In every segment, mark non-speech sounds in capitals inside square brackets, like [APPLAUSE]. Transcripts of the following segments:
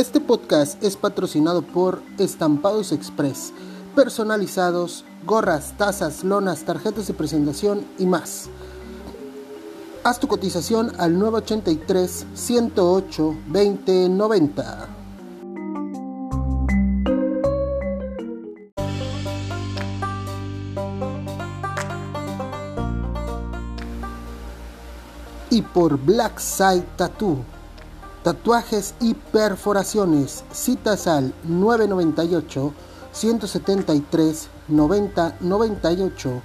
Este podcast es patrocinado por Estampados Express, personalizados, gorras, tazas, lonas, tarjetas de presentación y más. Haz tu cotización al 983 108 2090. Y por Black Side Tattoo Tatuajes y perforaciones. Citas al 998 173 90 98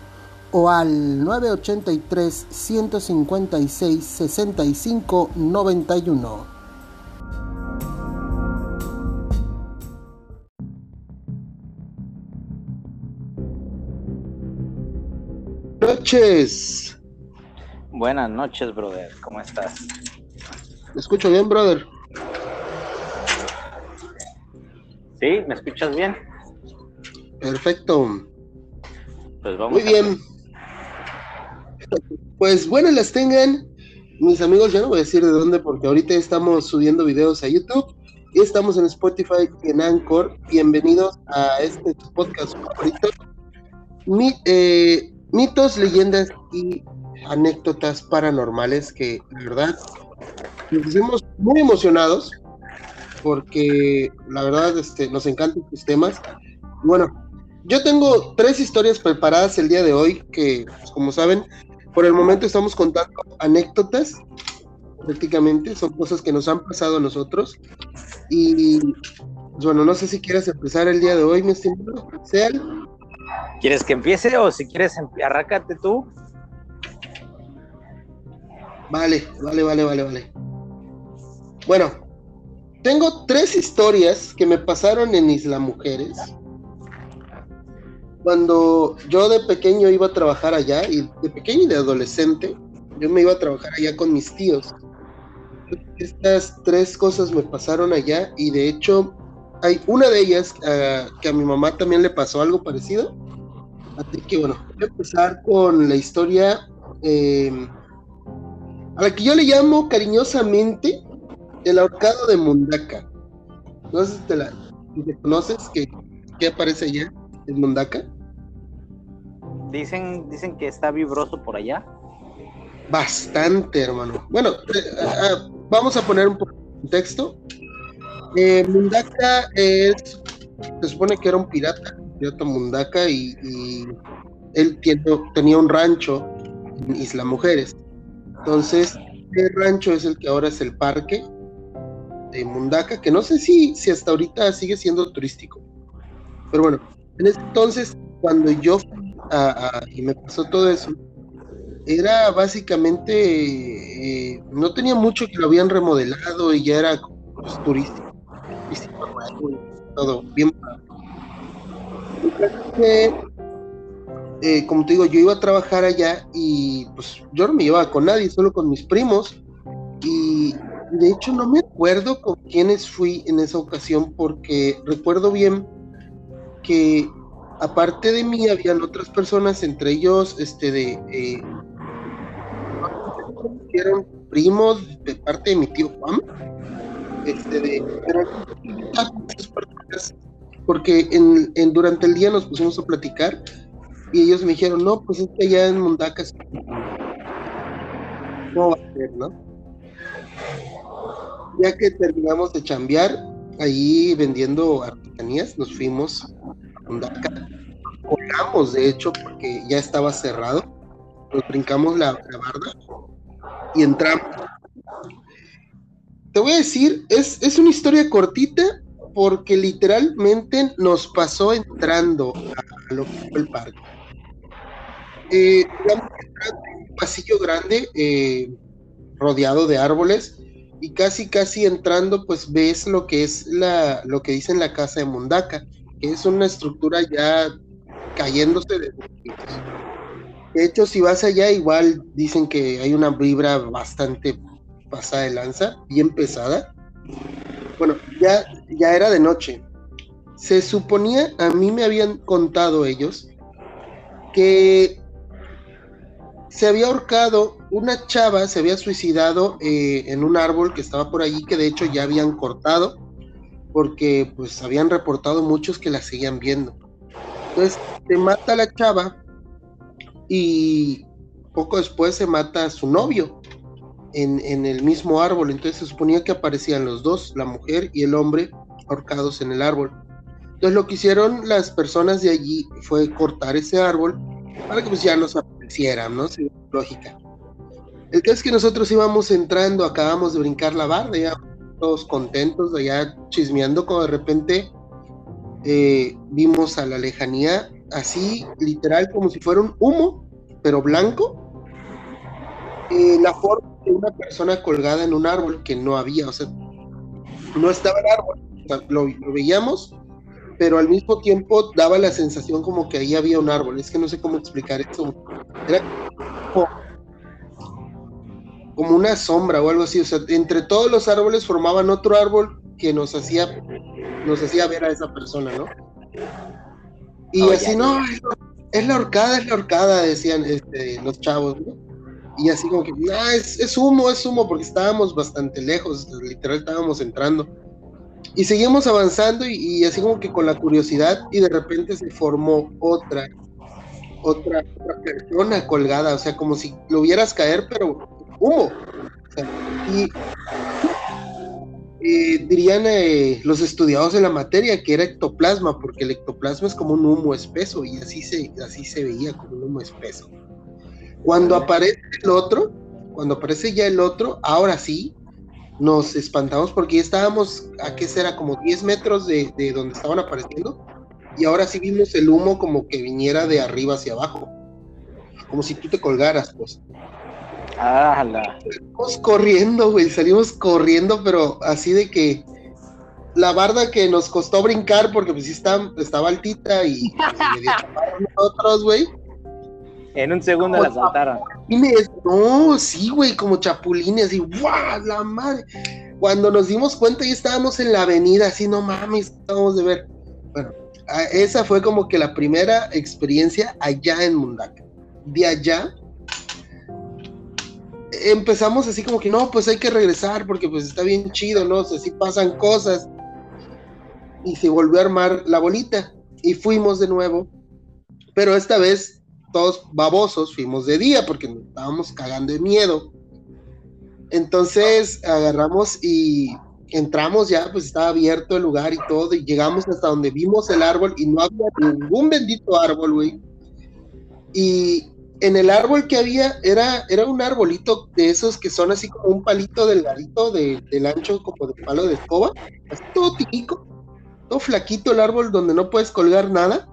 o al 983 156 65 91. Noches. Buenas noches, brother. ¿Cómo estás? ¿Me escucho bien, brother? Sí, ¿me escuchas bien? Perfecto. Pues vamos. Muy bien. Pues buenas las tengan. Mis amigos, ya no voy a decir de dónde porque ahorita estamos subiendo videos a YouTube y estamos en Spotify y en Anchor. Bienvenidos a este podcast favorito. Eh, mitos, leyendas y anécdotas paranormales que, la verdad, nos pusimos muy emocionados porque la verdad este, nos encantan estos temas. Bueno, yo tengo tres historias preparadas el día de hoy que, pues, como saben, por el momento estamos contando anécdotas, prácticamente, son cosas que nos han pasado a nosotros. Y pues, bueno, no sé si quieres empezar el día de hoy, mi estimado. Seal. ¿Quieres que empiece o si quieres arrácate tú? Vale, vale, vale, vale, vale. Bueno, tengo tres historias que me pasaron en Isla Mujeres. Cuando yo de pequeño iba a trabajar allá, y de pequeño y de adolescente, yo me iba a trabajar allá con mis tíos. Estas tres cosas me pasaron allá y de hecho hay una de ellas uh, que a mi mamá también le pasó algo parecido. Así que bueno, voy a empezar con la historia eh, a la que yo le llamo cariñosamente el ahorcado de Mundaka. No sé si te la conoces, que, aparece allá en Mundaka. Dicen, dicen que está vibroso por allá. Bastante, hermano. Bueno, eh, eh, eh, vamos a poner un poco de contexto. Mundaka es, se supone que era un pirata, pirata Mundaka, y, y él tenía un rancho en Isla Mujeres. Entonces, el rancho es el que ahora es el parque de Mundaka, que no sé si, si hasta ahorita sigue siendo turístico. Pero bueno, en ese entonces, cuando yo y me pasó todo eso, era básicamente, eh, no tenía mucho que lo habían remodelado y ya era pues, turístico, turístico todo bien. Eh, como te digo, yo iba a trabajar allá y pues yo no me llevaba con nadie, solo con mis primos. Y de hecho no me acuerdo con quiénes fui en esa ocasión porque recuerdo bien que aparte de mí habían otras personas, entre ellos este de eh, eran primos de parte de mi tío Juan, este de porque en, durante el día nos pusimos a platicar y ellos me dijeron, no, pues es que allá en Mundacas no va a ser, ¿no? Ya que terminamos de chambear, ahí vendiendo artesanías, nos fuimos a Mundaca. Colgamos, de hecho, porque ya estaba cerrado. Nos brincamos la, la barda y entramos. Te voy a decir, es, es una historia cortita porque literalmente nos pasó entrando a lo que fue el parque eh, un pasillo grande eh, rodeado de árboles y casi casi entrando pues ves lo que es la lo que dicen la casa de Mundaka que es una estructura ya cayéndose de de hecho si vas allá igual dicen que hay una vibra bastante pasada de lanza bien pesada. Bueno ya ya era de noche. Se suponía a mí me habían contado ellos que se había ahorcado, una chava se había suicidado eh, en un árbol que estaba por allí, que de hecho ya habían cortado. porque pues habían reportado muchos que la seguían viendo. Entonces se mata la chava y poco después se mata a su novio en, en, el mismo árbol. Entonces se suponía que aparecían los dos, la mujer y el hombre, ahorcados en el árbol. Entonces lo que hicieron las personas de allí fue cortar ese árbol para que pues ya nos aparecieran, ¿no? lógica. El caso es que nosotros íbamos entrando, acabamos de brincar la barda, ya todos contentos, allá chismeando, como de repente eh, vimos a la lejanía, así literal como si fuera un humo, pero blanco, eh, la forma de una persona colgada en un árbol que no había, o sea, no estaba el árbol, lo, lo veíamos, pero al mismo tiempo daba la sensación como que ahí había un árbol, es que no sé cómo explicar eso, era como como una sombra o algo así, o sea, entre todos los árboles formaban otro árbol que nos hacía, nos hacía ver a esa persona, ¿no? Y oh, así, no, es la horcada, es la horcada, decían este, los chavos, ¿no? Y así como que, ah, es, es, humo, es humo, porque estábamos bastante lejos, literal estábamos entrando. Y seguimos avanzando y, y así como que con la curiosidad y de repente se formó otra, otra, otra persona colgada, o sea, como si lo vieras caer, pero humo. y dirían eh, los estudiados de la materia que era ectoplasma, porque el ectoplasma es como un humo espeso y así se, así se veía como un humo espeso. Cuando aparece el otro, cuando aparece ya el otro, ahora sí, nos espantamos porque ya estábamos, ¿a qué será? Como 10 metros de, de donde estaban apareciendo y ahora sí vimos el humo como que viniera de arriba hacia abajo, como si tú te colgaras, pues. Salimos corriendo, güey, salimos corriendo, pero así de que la barda que nos costó brincar porque pues sí está, estaba altita y [LAUGHS] nosotros, güey. En un segundo la saltaron. No, sí, güey, como chapulines, y ¡guau! La madre. Cuando nos dimos cuenta ya estábamos en la avenida, así, no mames, estábamos de ver. Bueno, esa fue como que la primera experiencia allá en Mundaca. De allá empezamos así como que no, pues hay que regresar porque pues está bien chido, ¿no? O sea, sí pasan cosas. Y se volvió a armar la bolita y fuimos de nuevo. Pero esta vez todos babosos fuimos de día porque nos estábamos cagando de miedo. Entonces agarramos y entramos ya, pues estaba abierto el lugar y todo, y llegamos hasta donde vimos el árbol y no había ningún bendito árbol, güey. Y en el árbol que había era, era un arbolito de esos que son así como un palito delgadito de, del ancho como de palo de escoba, así todo típico, todo flaquito el árbol donde no puedes colgar nada.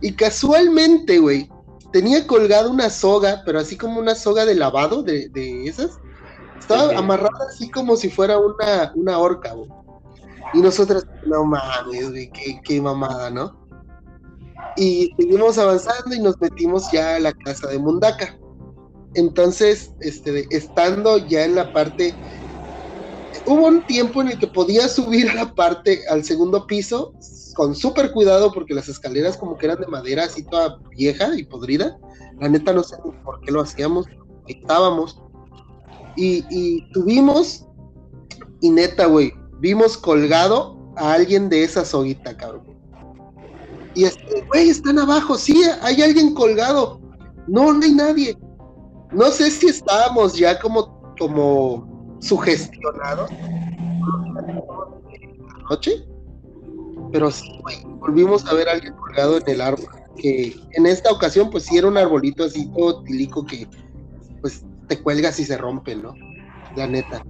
Y casualmente, güey, tenía colgada una soga, pero así como una soga de lavado de, de esas. Estaba amarrada así como si fuera una, una horca, güey. Y nosotros, no mames, güey, qué, qué mamada, ¿no? y seguimos avanzando y nos metimos ya a la casa de Mundaka. Entonces, este, estando ya en la parte, hubo un tiempo en el que podía subir a la parte, al segundo piso, con súper cuidado porque las escaleras como que eran de madera así toda vieja y podrida. La neta no sé por qué lo hacíamos, estábamos. Y, y tuvimos, y neta, güey, vimos colgado a alguien de esa soguita, cabrón. Y este, güey, están abajo, sí, hay alguien colgado. No, no hay nadie. No sé si estábamos ya como, como sugestionados noche, pero sí, güey, volvimos a ver a alguien colgado en el árbol. Que en esta ocasión, pues sí era un arbolito así todo tilico que, pues te cuelgas y se rompe, ¿no? La neta.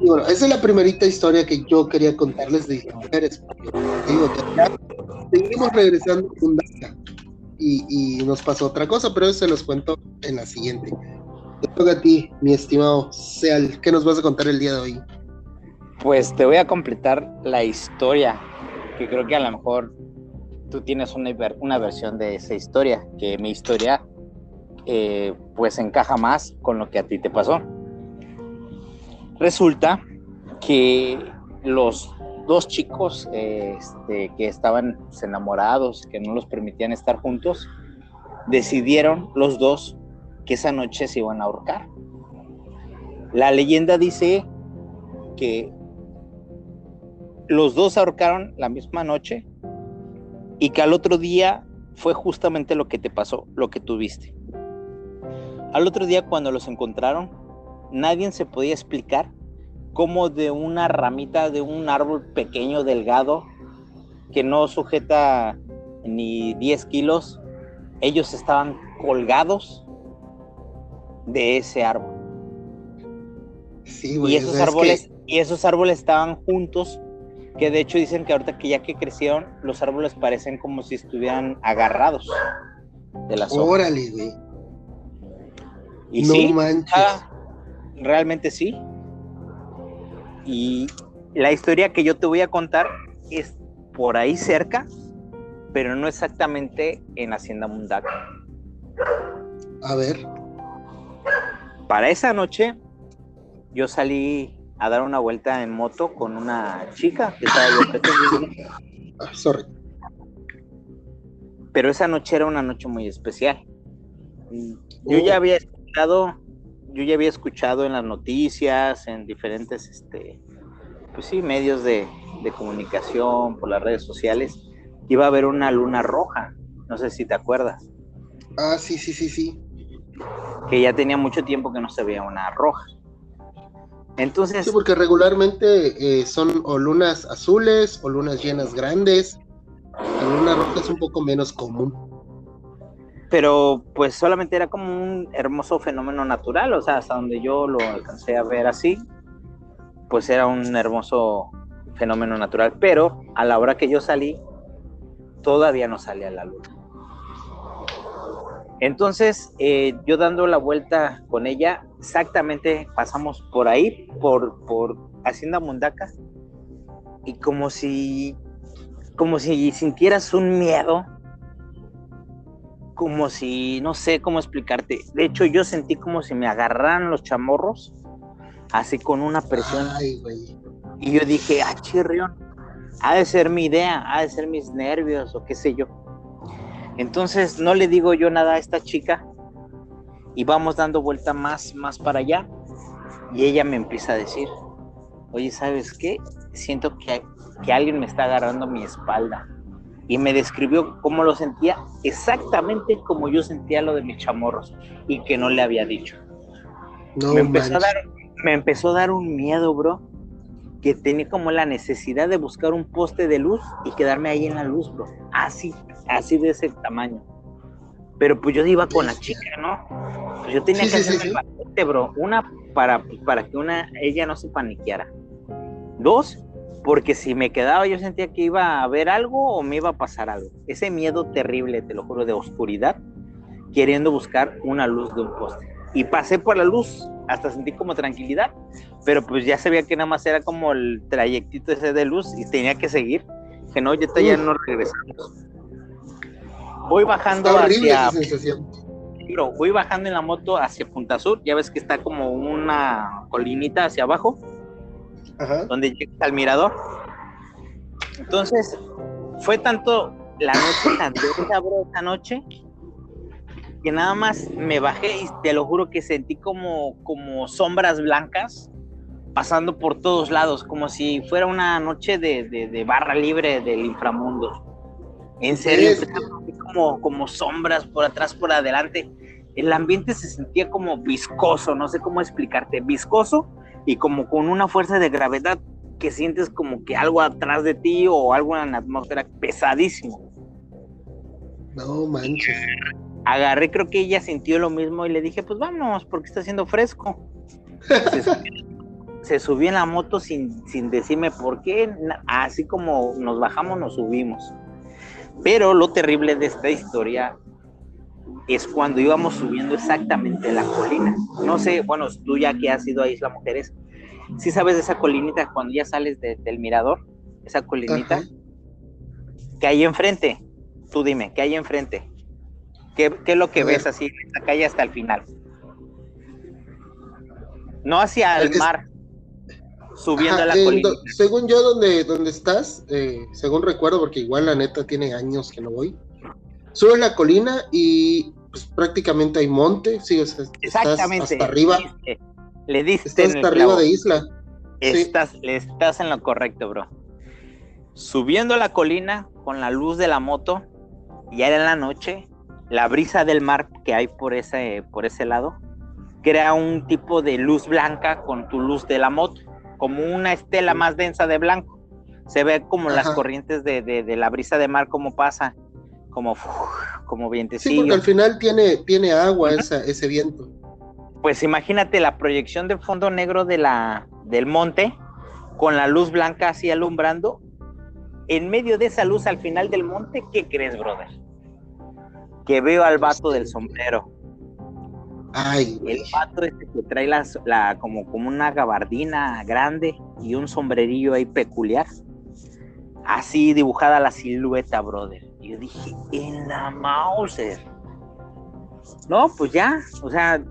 Y bueno, esa es la primerita historia que yo quería contarles de mujeres. digo, ya seguimos regresando y, y, nos pasó otra cosa, pero eso se los cuento en la siguiente. Te toca a ti, mi estimado Seal, ¿qué nos vas a contar el día de hoy? Pues te voy a completar la historia, que creo que a lo mejor tú tienes una, una versión de esa historia, que mi historia eh, pues encaja más con lo que a ti te pasó. Resulta que los dos chicos este, que estaban enamorados, que no los permitían estar juntos, decidieron los dos que esa noche se iban a ahorcar. La leyenda dice que los dos ahorcaron la misma noche y que al otro día fue justamente lo que te pasó, lo que tuviste. Al otro día cuando los encontraron, nadie se podía explicar cómo de una ramita de un árbol pequeño, delgado, que no sujeta ni 10 kilos, ellos estaban colgados de ese árbol. y esos árboles, y esos árboles estaban juntos, que de hecho dicen que ahorita que ya que crecieron, los árboles parecen como si estuvieran agarrados de las hojas. Órale, güey. Y no manches. Ah, realmente sí. Y la historia que yo te voy a contar es por ahí cerca, pero no exactamente en Hacienda Mundaca. A ver. Para esa noche, yo salí a dar una vuelta en moto con una chica que estaba ah, sorry. Pero esa noche era una noche muy especial. Yo ya oh. había escuchado, yo ya había escuchado en las noticias, en diferentes, este, pues sí, medios de, de comunicación, por las redes sociales, que iba a haber una luna roja. No sé si te acuerdas. Ah, sí, sí, sí, sí. Que ya tenía mucho tiempo que no se veía una roja. Entonces. Sí, porque regularmente eh, son o lunas azules o lunas llenas grandes. La luna roja es un poco menos común. Pero pues solamente era como un hermoso fenómeno natural, o sea, hasta donde yo lo alcancé a ver así, pues era un hermoso fenómeno natural. Pero a la hora que yo salí, todavía no salía la luna. Entonces, eh, yo dando la vuelta con ella, exactamente pasamos por ahí, por, por Hacienda Mundaca, y como si, como si sintieras un miedo, como si, no sé cómo explicarte. De hecho, yo sentí como si me agarraran los chamorros, así con una presión. y yo dije, ah, chirrión, ha de ser mi idea, ha de ser mis nervios o qué sé yo. Entonces no le digo yo nada a esta chica y vamos dando vuelta más, más para allá y ella me empieza a decir, oye, ¿sabes qué? Siento que, que alguien me está agarrando mi espalda. Y me describió cómo lo sentía exactamente como yo sentía lo de mis chamorros y que no le había dicho. me, empezó a dar, me empezó a dar un miedo, bro, que tenía como la necesidad de buscar un poste de luz y quedarme ahí en la luz, bro. Así, así de ese tamaño. Pero pues yo iba con la chica, ¿no? Pues yo tenía que hacer sí, bro. Una, para, para que una, ella no se paniqueara. Dos, porque si me quedaba yo sentía que iba a haber algo o me iba a pasar algo. Ese miedo terrible, te lo juro, de oscuridad, queriendo buscar una luz de un poste. Y pasé por la luz, hasta sentí como tranquilidad, pero pues ya sabía que nada más era como el trayectito ese de luz y tenía que seguir, que no, ya, ya no regresamos voy bajando hacia. Pero voy bajando en la moto hacia Punta Sur. Ya ves que está como una colinita hacia abajo. Donde llega al mirador. Entonces, fue tanto la noche tan esa noche que nada más me bajé y te lo juro que sentí como, como sombras blancas pasando por todos lados, como si fuera una noche de, de barra libre del inframundo. En serio, como, como sombras por atrás, por adelante. El ambiente se sentía como viscoso, no sé cómo explicarte, viscoso y como con una fuerza de gravedad que sientes como que algo atrás de ti o algo en la atmósfera pesadísimo. No manches. Agarré, creo que ella sintió lo mismo y le dije, pues vamos, porque está haciendo fresco. [LAUGHS] se, subió, en la moto sin, sin decirme por qué, así como nos bajamos, nos subimos. Pero lo terrible de esta historia es cuando íbamos subiendo exactamente la colina. No sé, bueno, tú ya que has ido a Isla Mujeres, si sabes de esa colinita cuando ya sales del mirador, esa colinita que hay enfrente. Tú dime, ¿qué hay enfrente? ¿Qué, es lo que ves así en la calle hasta el final? No hacia el mar, subiendo a la colina. según yo, donde, donde estás, eh, según recuerdo, porque igual la neta tiene años que no voy, sube la colina y pues, prácticamente hay monte, sí, o sea, Exactamente. Estás hasta arriba. Le diste estás hasta arriba de isla. Estás, estás en lo correcto, bro. subiendo la colina con la luz de la moto, ya era en la noche, la brisa del mar que hay por ese, por ese lado, crea un tipo de luz blanca con tu luz de la moto, como una estela más densa de blanco. Se ve como las corrientes de, la brisa de mar, como pasa, como, como vientecillo. Sí, porque al final tiene, tiene agua ese viento. Pues imagínate la proyección del fondo negro de la, del monte, con la luz blanca así alumbrando. En medio de esa luz al final del monte, ¿qué crees, brother? Que veo al vato del sombrero Ay, el pato este que trae la, como, como una gabardina grande y un sombrerillo ahí peculiar. Así dibujada la silueta, brother. Y yo dije, en la Mauser. No, pues ya, o sea,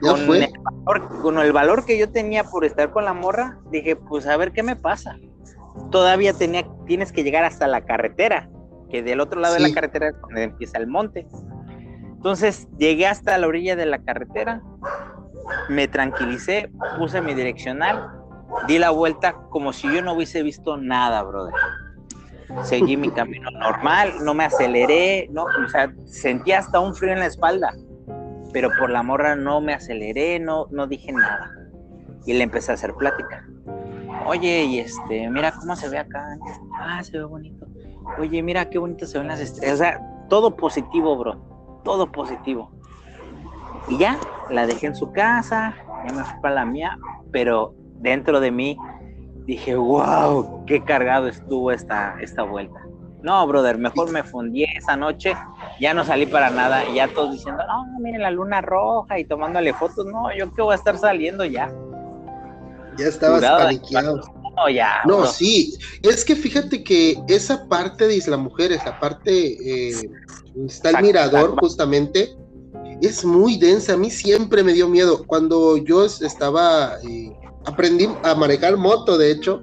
con, El valor, con el valor que yo tenía por estar con la morra, dije, pues a ver qué me pasa. Todavía tenía, tienes que llegar hasta la carretera, que del otro lado de la carretera es donde empieza el monte. Entonces llegué hasta la orilla de la carretera, me tranquilicé, puse mi direccional, di la vuelta como si yo no hubiese visto nada, brother. Seguí mi camino normal, no me aceleré, no, o sea, sentía hasta un frío en la espalda, pero por la morra no me aceleré, no, no dije nada. Y le empecé a hacer plática. Oye, y este, mira cómo se ve acá. Ah, se ve bonito. Oye, mira qué bonito se ven las estrellas. O sea, todo positivo, bro todo positivo. Y ya, la dejé en su casa, ya me fui para la mía, pero dentro de mí dije, wow, qué cargado estuvo esta, esta vuelta. No, brother, mejor me fundí esa noche, ya no salí para nada, y ya todos diciendo, no, miren la luna roja y tomándole fotos, no, yo que voy a estar saliendo ya. Ya estabas paniqueado. No, ya. No, sí, es que fíjate que esa parte de Isla Mujeres, la parte eh, está el mirador justamente, es muy densa. A mí siempre me dio miedo. Cuando yo estaba, eh, aprendí a manejar moto, de hecho,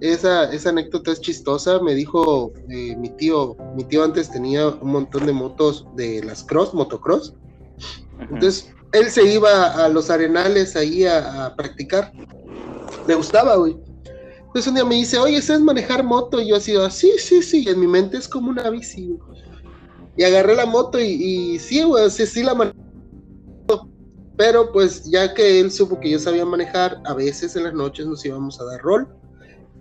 esa, esa anécdota es chistosa. Me dijo eh, mi tío, mi tío antes tenía un montón de motos de las cross, motocross. Entonces, él se iba a los arenales ahí a, a practicar. Le gustaba, güey. Entonces un día me dice, oye, ¿sabes manejar moto? Y yo así, ah, sí, sí, sí. en mi mente es como una bici. Y agarré la moto y, sí, güey, sí, sí la manejé. Pero pues ya que él supo que yo sabía manejar, a veces en las noches nos íbamos a dar rol.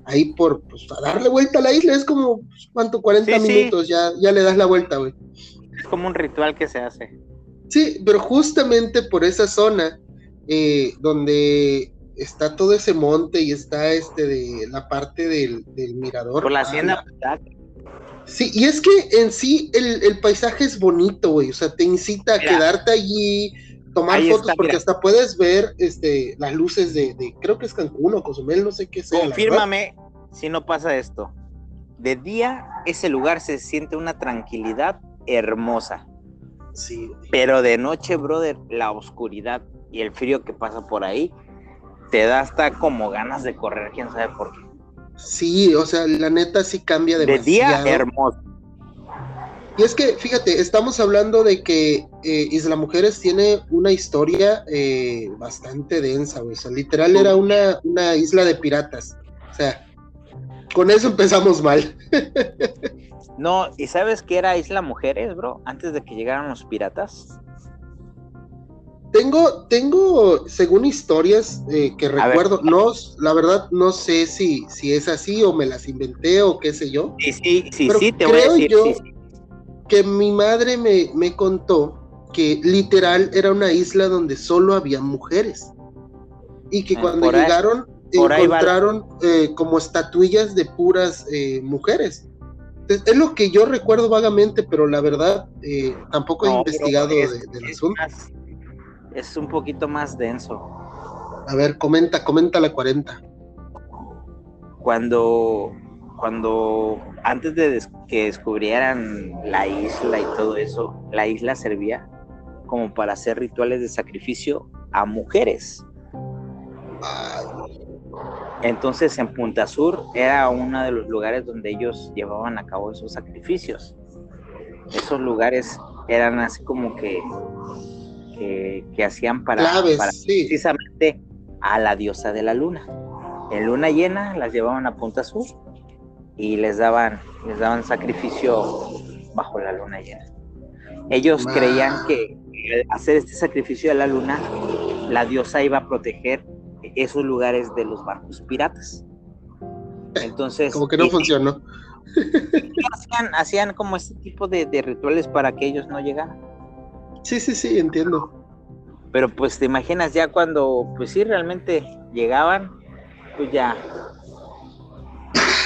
Ahí por, pues, a darle vuelta a la isla, es como, pues, ¿cuánto? 40 minutos, Ya, ya le das la vuelta, güey. Es como un ritual que se hace. Sí, pero justamente por esa zona, eh, donde está todo ese monte y está este de la parte del, mirador. Por la hacienda. Sí, y es que en sí el, paisaje es bonito, güey. O sea, te incita a quedarte allí, tomar fotos, porque hasta puedes ver este, las luces de, creo que es Cancún o Cozumel, no sé qué sea. Confírmame si no pasa esto. De día, ese lugar se siente una tranquilidad hermosa. Sí. Pero de noche, brother, la oscuridad y el frío que pasa por ahí te da hasta como ganas de correr, quién sabe por qué. Sí, o sea, la neta sí cambia demasiado. De día hermoso. Y es que, fíjate, estamos hablando de que eh, Isla Mujeres tiene una historia eh, bastante densa, güey. O sea, literal era una, una isla de piratas. O sea, con eso empezamos mal. [LAUGHS] no, ¿y sabes qué era Isla Mujeres, bro? Antes de que llegaran los piratas. Tengo, tengo, según historias eh, que recuerdo, no, la verdad no sé si, si es así o me las inventé o qué sé yo. Sí, sí, sí, sí, te voy a decir. Yo que mi madre me, me contó que literal era una isla donde solo había mujeres. Y que ah, cuando llegaron encontraron eh, como estatuillas de puras eh, mujeres. Es, lo que yo recuerdo vagamente, pero la verdad tampoco he investigado del asunto es un poquito más denso. A ver, comenta, comenta la 40. Cuando, cuando antes de que descubrieran la isla y todo eso, la isla servía como para hacer rituales de sacrificio a mujeres. Entonces en Punta Sur era uno de los lugares donde ellos llevaban a cabo esos sacrificios. Esos lugares eran así como que que, hacían para, precisamente a la diosa de la luna. En luna llena las llevaban a Punta Sur y les daban, les daban sacrificio bajo la luna llena. Ellos creían que hacer este sacrificio a la luna, la diosa iba a proteger esos lugares de los barcos piratas. Entonces. Como que no funcionó. [LAUGHS] Hacían, hacían, como este tipo de, de, rituales para que ellos no llegaran. Sí, sí, sí, entiendo. Pero pues te imaginas ya cuando, pues sí, realmente llegaban, pues ya.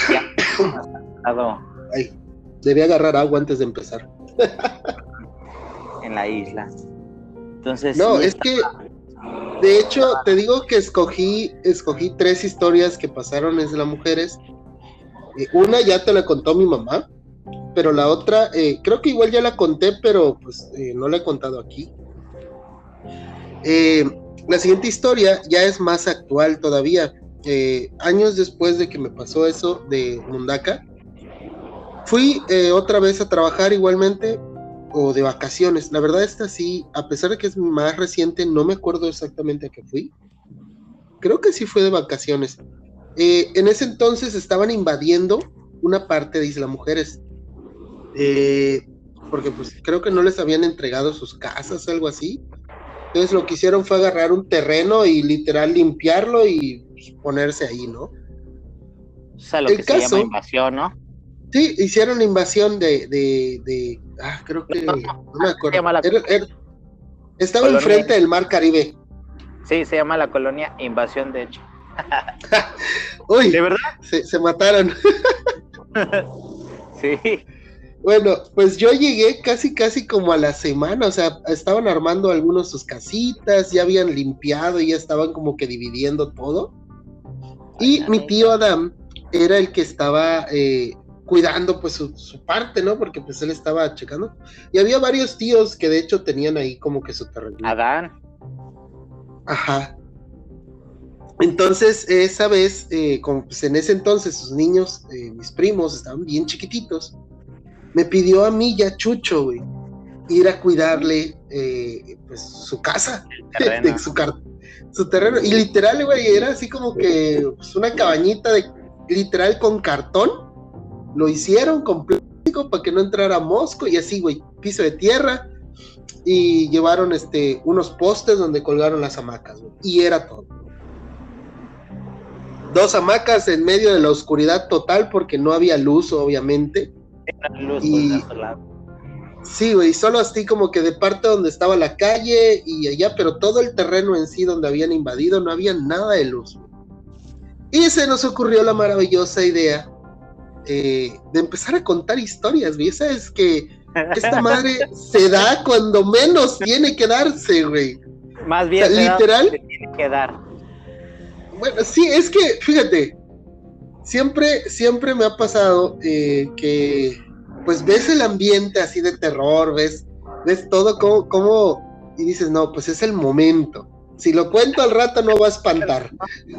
Ya. Ay, debía agarrar agua antes de empezar. en la isla. Entonces. No, es que. De hecho, te digo que escogí, escogí tres historias que pasaron en las mujeres. Eh, una ya te la contó mi mamá, pero la otra, eh, creo que igual ya la conté, pero pues eh, no la he contado aquí. la siguiente historia ya es más actual todavía. años después de que me pasó eso de Mundaka, fui otra vez a trabajar igualmente o de vacaciones. La verdad esta sí, a pesar de que es más reciente, no me acuerdo exactamente a qué fui. Creo que sí fue de vacaciones. Eh, en ese entonces estaban invadiendo una parte de Isla Mujeres. Eh, porque pues creo que no les habían entregado sus casas, algo así. Entonces lo que hicieron fue agarrar un terreno y literal limpiarlo y pues, ponerse ahí, ¿no? O sea, lo que se llama invasión, ¿no? Sí, hicieron invasión de, de, ah, creo que, no, me acuerdo. estaba enfrente del Mar Caribe. Sí, se llama la colonia Invasión, de hecho. [LAUGHS] Uy, ¿de verdad? Se, mataron. [LAUGHS] sí. Bueno, pues yo llegué casi, casi como a la semana, o sea, estaban armando algunos sus casitas, ya habían limpiado y ya estaban como que dividiendo todo. Y mi tío Adam era el que estaba eh, cuidando pues su, parte, ¿no? Porque pues él estaba checando. Y había varios tíos que de hecho tenían ahí como que su terreno. Adán. Ajá. Entonces, esa vez, eh, pues, en ese entonces, sus niños, eh, mis primos, estaban bien chiquititos. Me pidió a mí ya Chucho, güey, ir a cuidarle eh, pues su casa, su, [LAUGHS] su terreno. Y literal, güey, era así como que pues, una cabañita de literal con cartón lo hicieron completo para que no entrara mosco y así, güey, piso de tierra y llevaron este unos postes donde colgaron las hamacas, güey, y era todo. Dos hamacas en medio de la oscuridad total porque no había luz, obviamente. Luz y, sí, güey, solo así como que de parte donde estaba la calle y allá, pero todo el terreno en sí donde habían invadido no había nada de luz. Y se nos ocurrió la maravillosa idea eh, de empezar a contar historias, güey. es que esta madre [LAUGHS] se da cuando menos tiene que darse, güey. Más bien, literal. tiene que dar. Bueno, sí, es que, fíjate, siempre, siempre me ha pasado eh, que, pues ves el ambiente así de terror, ves, ves todo como, como, y dices, no, pues es el momento. Si lo cuento al rato no va a espantar.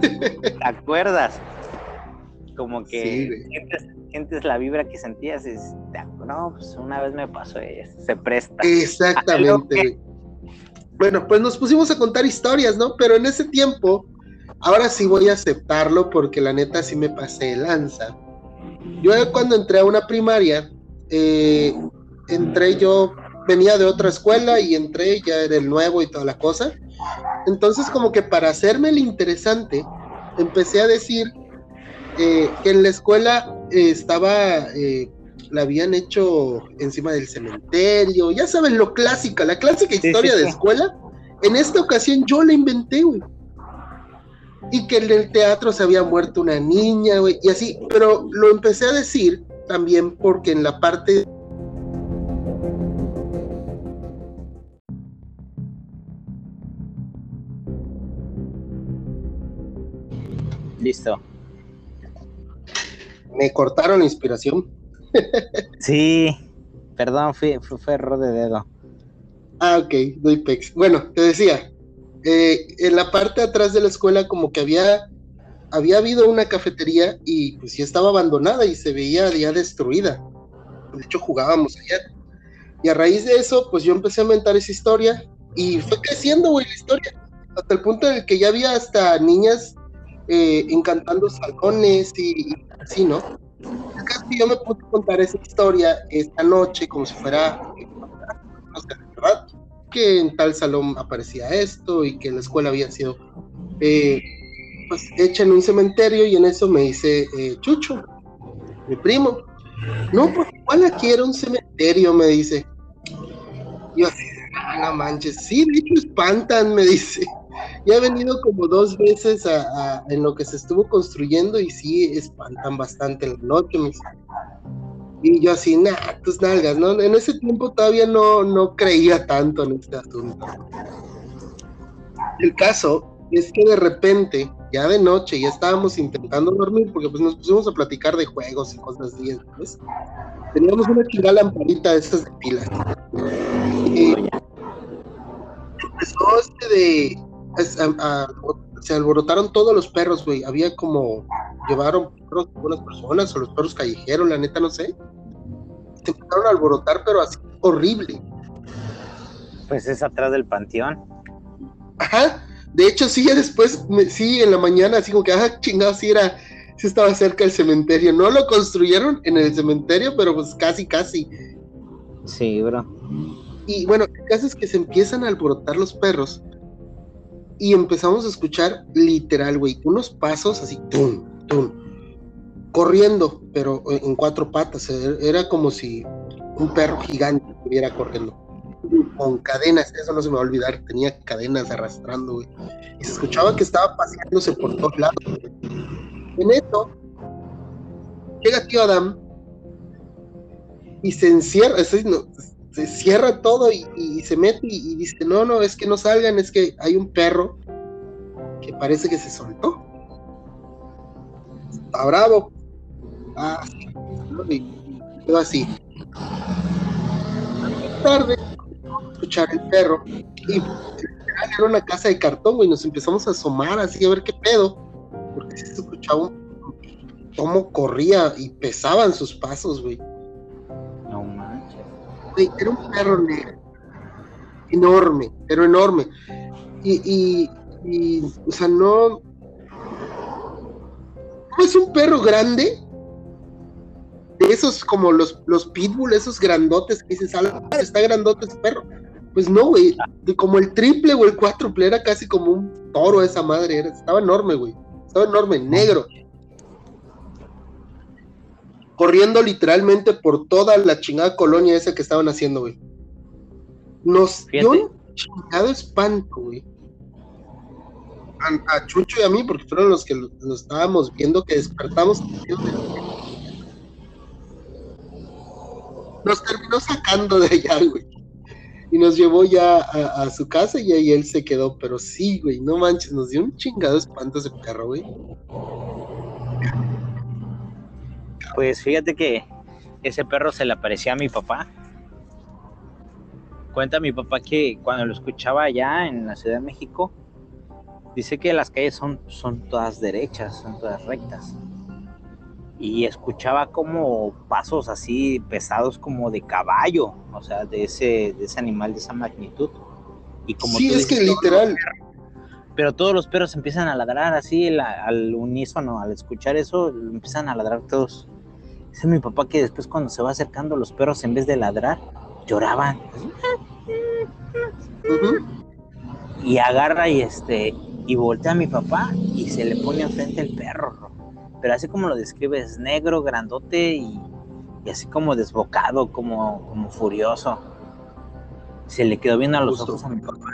¿Te acuerdas? Como [LAUGHS] que sientes, la vibra que sentías y no, pues una vez me pasó y se presta. Exactamente. Bueno, pues nos pusimos a contar historias, ¿no? Pero en ese tiempo, ahora sí voy a aceptarlo porque la neta sí me pasé lanza. Yo cuando entré a una primaria, eh, entré yo, venía de otra escuela y entré, ya era el nuevo y toda la cosa. Entonces como que para hacerme el interesante, empecé a decir eh, que en la escuela eh, estaba, eh, la habían hecho encima del cementerio, ya saben, lo clásica, la clásica historia de escuela. En esta ocasión yo la inventé, güey. Y que en el teatro se había muerto una niña, güey, y así, pero lo empecé a decir también porque en la parte Listo me cortaron la inspiración. [LAUGHS] sí, perdón, fue, fue, error de dedo. Ah, ok, doy pex. Bueno, te decía, eh, en la parte atrás de la escuela como que había, había habido una cafetería y pues ya estaba abandonada y se veía ya destruida. De hecho jugábamos allá. Y a raíz de eso, pues yo empecé a inventar esa historia y fue creciendo, güey, la historia. Hasta el punto en el que ya había hasta niñas eh, encantando salones y, así, ¿no? yo me pude contar esa historia esta noche como si fuera ¿verdad? Que en tal salón aparecía esto y que la escuela había sido eh, pues, hecha en un cementerio y en eso me dice eh, Chucho, mi primo, no, pues igual aquí era un cementerio, me dice. Yo así, ah, no manches, sí, de hecho espantan, me dice. Ya he venido como dos veces en lo que se estuvo construyendo y sí espantan bastante en la noche, me Y yo así, nah, tus nalgas, ¿no? En ese tiempo todavía no, no creía tanto en este asunto. El caso es que de repente, ya de noche, ya estábamos intentando dormir, porque pues nos pusimos a platicar de juegos y cosas así, ¿sabes? Teníamos una chingada lamparita de esas de pilas. Y empezó este de se alborotaron todos los perros, güey. Había como, llevaron perros algunas personas o los perros callejeros, la neta no sé. Se empezaron a alborotar, pero así horrible. Pues es atrás del panteón. Ajá. De hecho, sí, después, sí, en la mañana, así como que, ah, chingado, sí era, sí estaba cerca del cementerio. No lo construyeron en el cementerio, pero pues casi, casi. Sí, bro. Y bueno, el caso es que se empiezan a alborotar los perros y empezamos a escuchar literal, güey, unos pasos así, tum, tum, corriendo, pero en cuatro patas. Era como si un perro gigante estuviera corriendo. Con cadenas, eso no se me va a olvidar, tenía cadenas arrastrando, güey. Y se escuchaba que estaba paseándose por todos lados. En esto, llega tío Adam y se encierra, se cierra todo y, se mete y, dice, no, no, es que no salgan, es que hay un perro que parece que se soltó. Está bravo. Ah, sí. Y quedó así. tarde, escuchar el perro y era una casa de cartón, y nos empezamos a asomar así a ver qué pedo, porque se escuchaba un, cómo corría y pesaban sus pasos, güey era un perro negro. Enorme, pero enorme. Y, o sea, no. No es un perro grande. De esos como los, los pitbull, esos grandotes que dices, está grandote ese perro. Pues no, güey. Como el triple o el cuádruple, era casi como un toro esa madre. estaba enorme, güey. Estaba enorme, negro corriendo literalmente por toda la chingada colonia esa que estaban haciendo, güey. Nos dio un chingado espanto, güey. A, Chucho y a mí, porque fueron los que lo, estábamos viendo, que despertamos. Nos terminó sacando de allá, güey. Y nos llevó ya a, su casa y ahí él se quedó. Pero sí, güey, no manches, nos dio un chingado espanto ese perro, güey. Pues fíjate que ese perro se le aparecía a mi papá. Cuenta mi papá que cuando lo escuchaba allá en la Ciudad de México, dice que las calles son, son todas derechas, son todas rectas. Y escuchaba como pasos así pesados como de caballo, o sea, de ese, de ese animal de esa magnitud. Y como sí, es que literal. pero todos los perros empiezan a ladrar así al unísono, al escuchar eso, empiezan a ladrar todos Dice mi papá que después cuando se va acercando los perros en vez de ladrar, lloraban. Y agarra y este y voltea a mi papá y se le pone enfrente el perro. Pero así como lo describe, es negro, grandote y, así como desbocado, como, como furioso. Se le quedó viendo a los ojos a mi papá.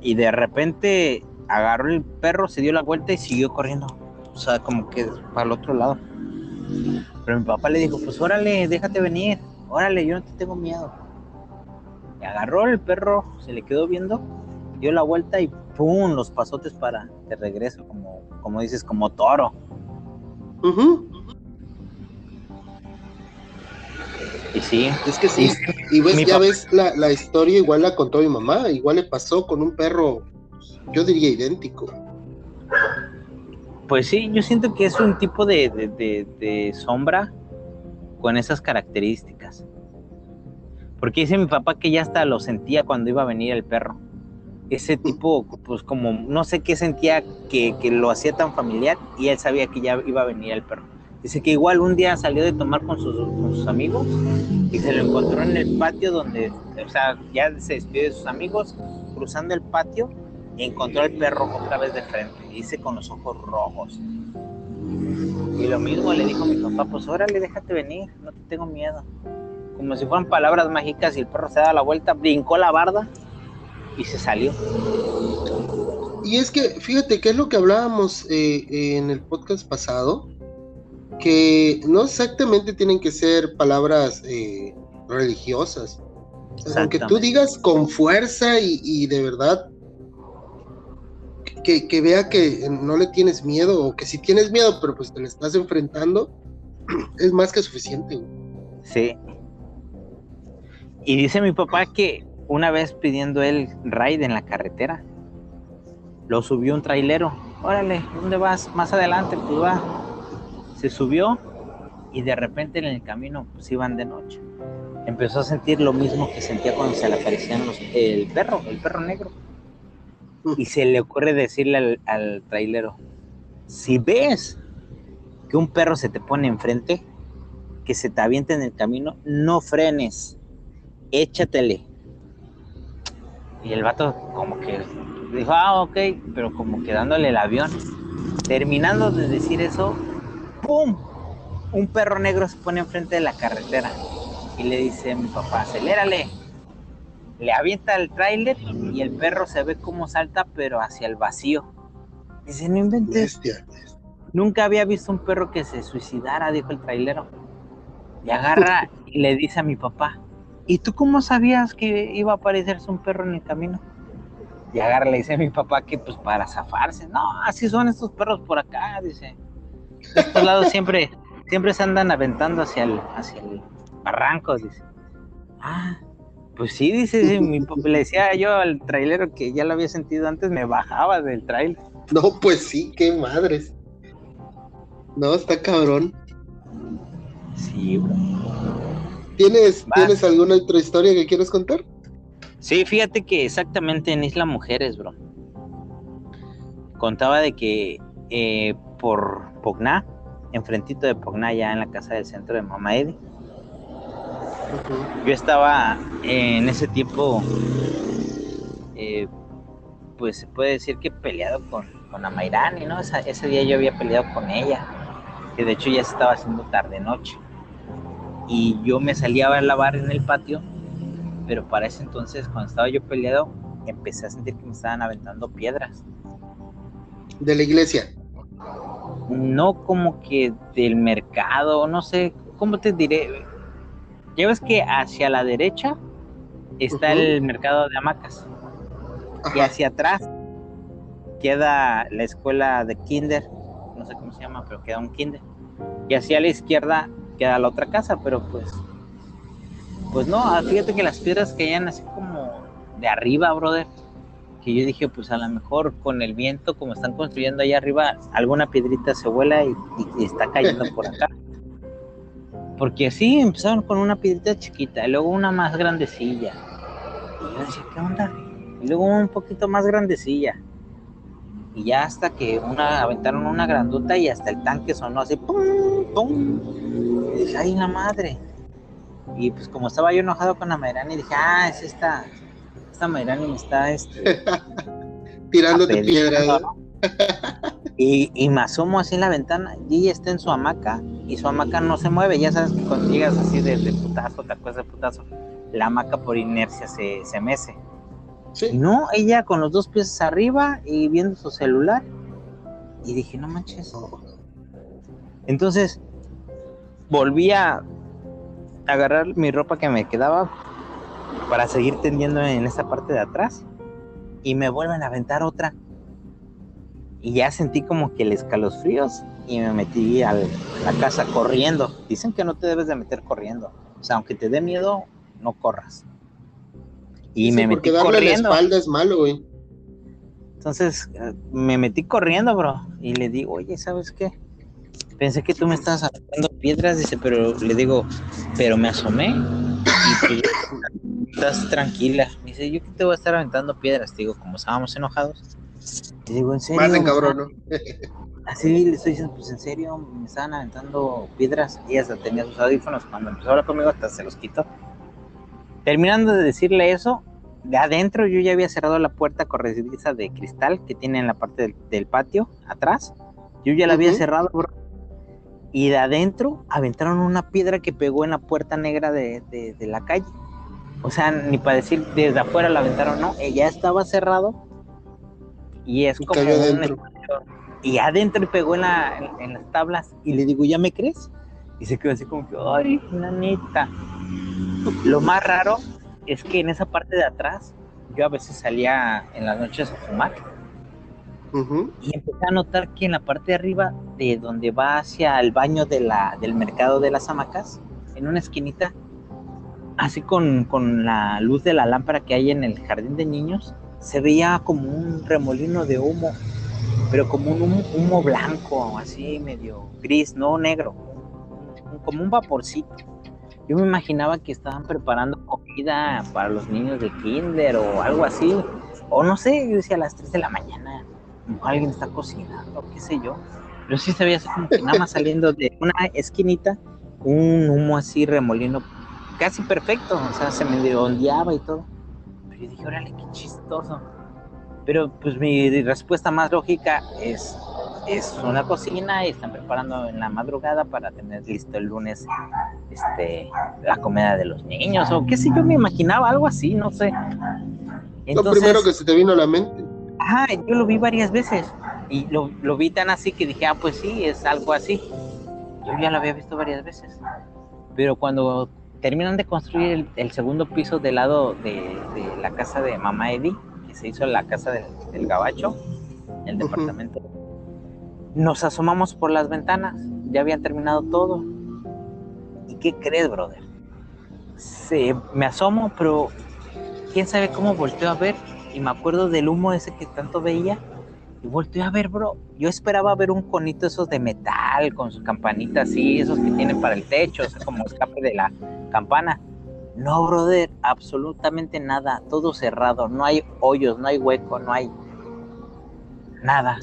Y de repente agarró el perro, se dio la vuelta y siguió corriendo. O sea, como que para el otro lado. Pero mi papá le dijo, pues órale, déjate venir, órale, yo no te tengo miedo. Y agarró el perro, se le quedó viendo, dio la vuelta y ¡pum! los pasotes para de regreso, como, como dices, como toro. Y sí. Es que sí. Y, ves, ya ves la, la, historia, igual la contó mi mamá, igual le pasó con un perro, yo diría idéntico. Pues sí, yo siento que es un tipo de, sombra con esas características. Porque dice mi papá que ya hasta lo sentía cuando iba a venir el perro. Ese tipo, pues como no sé qué sentía que, lo hacía tan familiar y él sabía que ya iba a venir el perro. Dice que igual un día salió de tomar con sus, con sus amigos y se lo encontró en el patio donde, o sea, ya se despidió de sus amigos, cruzando el patio encontró al perro otra vez de frente. Dice con los ojos rojos. Y lo mismo le dijo a mi papá, pues órale, déjate venir, no te tengo miedo. Como si fueran palabras mágicas y el perro se da la vuelta, brincó la barda y se salió. Y es que, fíjate, que es lo que hablábamos eh, en el podcast pasado, que no exactamente tienen que ser palabras eh, religiosas. aunque tú digas con fuerza y, de verdad que, que, vea que no le tienes miedo o que si tienes miedo, pero pues te le estás enfrentando, [CLEARS THROAT] es más que suficiente. Sí. Y dice mi papá que una vez pidiendo el ride en la carretera, lo subió un trailero. Órale, ¿dónde vas? Más adelante, pues va. Se subió y de repente en el camino pues iban de noche. Empezó a sentir lo mismo que sentía cuando se le aparecían los, el perro, el perro negro. Y se le ocurre decirle al, al trailero, si ves que un perro se te pone enfrente, que se te aviente en el camino, no frenes, échatele. Y el vato como que dijo, ah, ok, pero como quedándole el avión. Terminando de decir eso, ¡pum! Un perro negro se pone enfrente de la carretera y le dice a mi papá, acelérale. Le avienta el tráiler y el perro se ve como salta, pero hacia el vacío. Dice, no inventes. Nunca había visto un perro que se suicidara, dijo el trailero. Y agarra y le dice a mi papá, ¿y tú cómo sabías que iba a aparecerse un perro en el camino? Y agarra le dice a mi papá que pues para zafarse. No, así son estos perros por acá, dice. Estos lados siempre, siempre se andan aventando hacia el, hacia el barranco, dice. Ah, pues sí, dice, mi papá, le decía yo al trailero que ya lo había sentido antes, me bajaba del trailer. No, pues sí, qué madres. No, está cabrón. Sí, bro. ¿Tienes, ¿Tienes alguna otra historia que quieras contar? Sí, fíjate que exactamente en Isla Mujeres, bro. Contaba de que eh, por Pogná, enfrentito de Pogná, ya en la casa del centro de Mama Eddie, yo estaba en ese tiempo, eh, pues se puede decir que peleado con, con Amairani, ¿no? ese día yo había peleado con ella, que de hecho ya se estaba haciendo tarde-noche. Y yo me salía a lavar en el patio pero para ese entonces, cuando estaba yo peleado, empecé a sentir que me estaban aventando piedras. ¿De la iglesia? No como que del mercado, no sé, ¿cómo te diré? Ya ves que hacia la derecha está el mercado de hamacas y hacia atrás queda la escuela de kinder, no sé cómo se llama, pero queda un kinder. Y hacia la izquierda queda la otra casa, pero pues pues no, ah, fíjate que las piedras caían así como de arriba, brother. Que yo dije, pues a lo mejor con el viento, como están construyendo allá arriba, alguna piedrita se vuela y, está cayendo por acá. [LAUGHS] Porque así empezaron con una piedrita chiquita, y luego una más grandecilla. Y yo decía, ¿qué onda? Y luego un poquito más grandecilla. Y ya hasta que una aventaron una grandota y hasta el tanque sonó así, ¡pum! ¡pum! Y dije, ¡ay, la madre! Y pues como estaba yo enojado con la Mayrani, dije, ah, es esta, esta Mayrani me está este, [LAUGHS] tirándote piedras. Y, y me asomo así en la ventana y ella está en su hamaca y su hamaca no se mueve. Ya sabes que cuando llegas así de, putazo, te acuerdas de putazo, la hamaca por inercia se, se mece. No, ella con los dos pies arriba y viendo su celular. Y dije, no manches. Entonces, volví a, agarrar mi ropa que me quedaba para seguir tendiendo en esa parte de atrás y me vuelven a aventar otra. Y ya sentí como que el escalofríos y me metí a la casa corriendo. Dicen que no te debes de meter corriendo. O sea, aunque te dé miedo, no corras. Y me metí corriendo. la espalda es malo, güey. Entonces eh, me metí corriendo, bro. Y le digo, oye, ¿sabes qué? pensé que tú me estabas aventando piedras, dice, pero le digo, pero me asomé y pues, estás tranquila. dice, yo que te voy a estar aventando piedras, digo, como estábamos enojados. Y digo, ¿en serio? cabrón, ¿no? [LAUGHS] Así le estoy diciendo, pues en serio, me estaban aventando piedras y ella tenía sus audífonos. Cuando empezó a hablar conmigo, hasta se los quitó. Terminando de decirle eso, de adentro yo ya había cerrado la puerta corrediza de cristal que tiene en la parte del, patio atrás. Yo ya la había cerrado, bro. Y de adentro aventaron una piedra que pegó en la puerta negra de, de la calle. O sea, ni para decir desde afuera la aventaron, no, ya estaba cerrado y es como un y adentro pegó en, la, en, las tablas y le digo, ¿ya me crees? Y se quedó así como que, ay, la neta. Lo más raro es que en esa parte de atrás, yo a veces salía en las noches a fumar. Y empecé a notar que en la parte de arriba, de donde va hacia el baño de la, del mercado de las hamacas, en una esquinita, así con, con la luz de la lámpara que hay en el jardín de niños, se veía como un remolino de humo, pero como un humo, blanco, así medio gris, no negro, como un vaporcito. Yo me imaginaba que estaban preparando comida para los niños de kinder o algo así, o no sé, yo decía a las 3 de la mañana, alguien está cocinando, qué sé yo. Pero sí se veía así como que nada más saliendo de una esquinita, un humo así remolino casi perfecto, o sea, se me ondeaba y todo yo dije, órale, qué chistoso. Pero pues mi respuesta más lógica es, es una cocina y están preparando en la madrugada para tener listo el lunes este, la comida de los niños o qué sé yo, me imaginaba algo así, no sé. lo primero que se te vino a la mente. Ajá, yo lo vi varias veces y lo, lo vi tan así que dije, ah, pues sí, es algo así. Yo ya lo había visto varias veces. Pero cuando terminan de construir el, segundo piso del lado de, la casa de mamá Eddie, que se hizo la casa del, gabacho, el departamento. Nos asomamos por las ventanas, ya habían terminado todo. ¿Y qué crees, brother? Se, me asomo, pero quién sabe cómo volteo a ver y me acuerdo del humo ese que tanto veía y volteé a ver, bro. Yo esperaba ver un conito esos de metal con sus campanitas así, esos que tienen para el techo, o sea, como escape de la campana. No, brother, absolutamente nada. Todo cerrado. No hay hoyos, no hay hueco, no hay nada.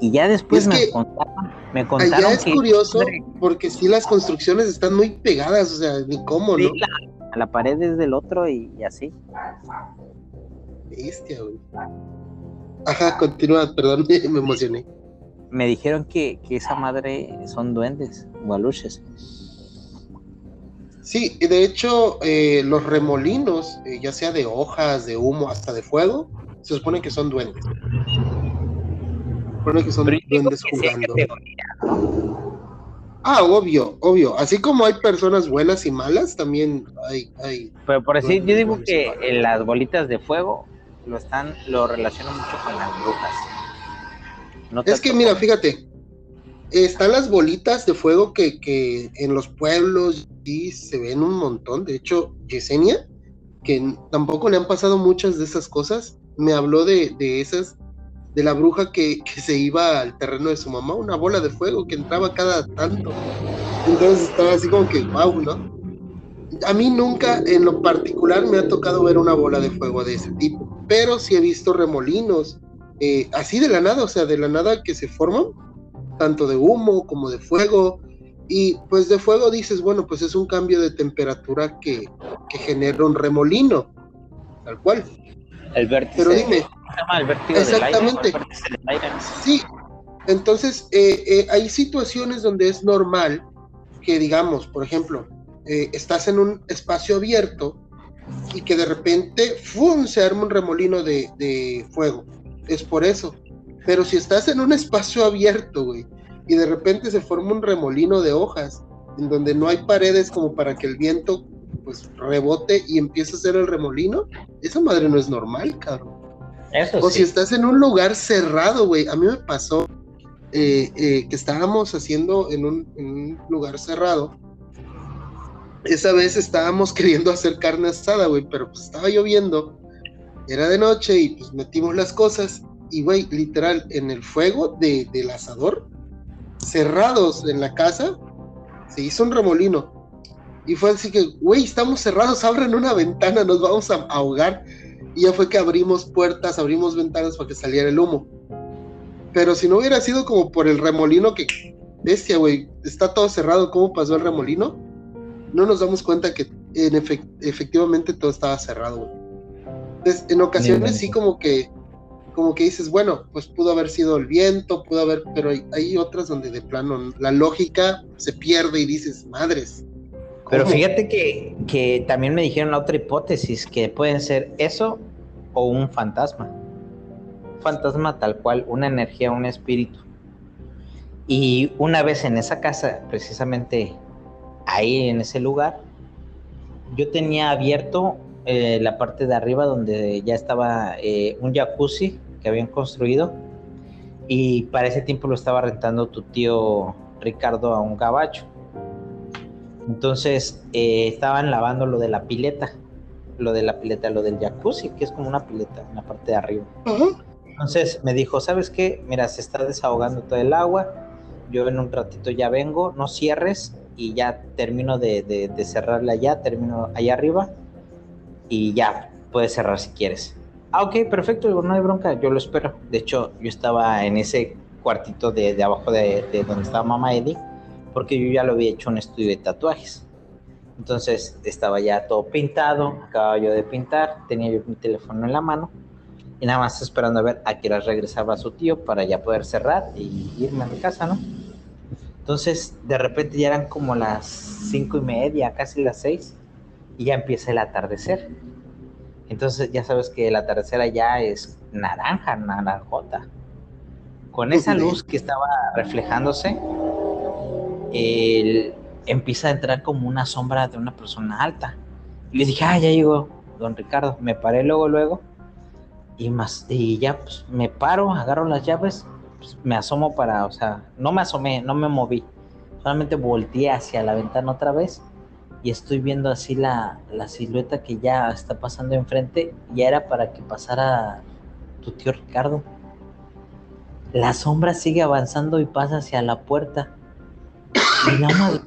Y ya después me contaron, me contaron allá es curioso porque sí las construcciones están muy pegadas, o sea, ni cómo, ¿no? La, la pared es del otro y así. Bestia, güey. Ajá, continúa, perdón, [LAUGHS] me emocioné. Me dijeron que, esa madre son duendes, gualuches. Sí, de hecho, eh, los remolinos, eh, ya sea de hojas, de humo, hasta de fuego, se supone que son duendes. Se supone que son duendes jugando. Ah, obvio, obvio. Así como hay personas buenas y malas, también hay. hay Pero por decir, yo digo que las bolitas de fuego lo están, lo relaciono mucho con las brujas. es que mira, fíjate, están las bolitas de fuego que, en los pueblos sí se ven un montón. De hecho, Yesenia, que tampoco le han pasado muchas de esas cosas, me habló de, esas, de la bruja que, que, se iba al terreno de su mamá, una bola de fuego que entraba cada tanto. Entonces estaba así como que, wow, ¿no? a mí nunca en lo particular me ha tocado ver una bola de fuego de ese tipo, pero sí he visto remolinos, eh, así de la nada, o sea, de la nada que se forman, tanto de humo como de fuego, y pues de fuego dices, bueno, pues es un cambio de temperatura que, genera un remolino, tal cual. El vértice. Pero dime, exactamente. Sí, entonces eh, eh, hay situaciones donde es normal que digamos, por ejemplo, eh, estás en un espacio abierto y que de repente ¡fum! se arma un remolino de, fuego. Es por eso. Pero si estás en un espacio abierto, güey, y de repente se forma un remolino de hojas, en donde no hay paredes como para que el viento pues rebote y empiece a hacer el remolino, esa madre no es normal, cabrón. o si estás en un lugar cerrado, güey, a mí me pasó eh, eh, que estábamos haciendo en un, en un lugar cerrado esa vez estábamos [LAUGHS] queriendo hacer carne asada, güey, pero pues estaba lloviendo, era de noche y pues metimos las cosas y, güey, literal, en el fuego de, del asador, cerrados en la casa, se hizo un remolino. Y fue así que, güey, estamos cerrados, abran una ventana, nos vamos a ahogar. Y ya fue que abrimos puertas, abrimos ventanas para que saliera el humo. Pero si no hubiera sido como por el remolino que, bestia, güey, está todo cerrado, ¿cómo pasó el remolino? No nos damos cuenta que en efectivamente todo estaba cerrado, güey. Entonces, en ocasiones sí como que, como que dices, bueno, pues pudo haber sido el viento, pudo haber, pero hay, otras donde de plano la lógica se pierde y dices, madres. Pero fíjate que, que también me dijeron la otra hipótesis, que pueden ser eso o un fantasma fantasma tal cual, una energía, un espíritu. Y una vez en esa casa, precisamente ahí en ese lugar, yo tenía abierto eh, la parte de arriba donde ya estaba eh, un jacuzzi que habían construido y para ese tiempo lo estaba rentando tu tío Ricardo a un gabacho. Entonces eh, estaban lavando lo de la pileta, lo de la pileta, lo del jacuzzi, que es como una pileta en la parte de arriba. Entonces me dijo, ¿sabes qué? Mira, se está desahogando todo el agua, yo en un ratito ya vengo, no cierres y ya termino de, de, cerrarla ya, termino allá arriba y ya, puedes cerrar si quieres. Ah, ok, perfecto, digo, no hay bronca, yo lo espero. De hecho, yo estaba en ese cuartito de, de abajo de, de, donde estaba mamá Eddie, porque yo ya lo había hecho un estudio de tatuajes. Entonces estaba ya todo pintado, acababa yo de pintar, tenía yo mi teléfono en la mano y nada más esperando a ver a qué hora regresaba su tío para ya poder cerrar y irme a mi casa, ¿no? Entonces, de repente ya eran como las cinco y media, casi las seis, y ya empieza el atardecer. Entonces, ya sabes que el atardecer allá es naranja, naranjota. Con esa luz que estaba reflejándose, él empieza a entrar como una sombra de una persona alta. Y le dije, ah, ya llegó don Ricardo. Me paré luego, luego y más y ya pues me paro, agarro las llaves, pues, me asomo para, o sea, no me asomé, no me moví, solamente volteé hacia la ventana otra vez y estoy viendo así la, la silueta que ya está pasando enfrente, ya era para que pasara tu tío Ricardo. La sombra sigue avanzando y pasa hacia la puerta. Y nada más.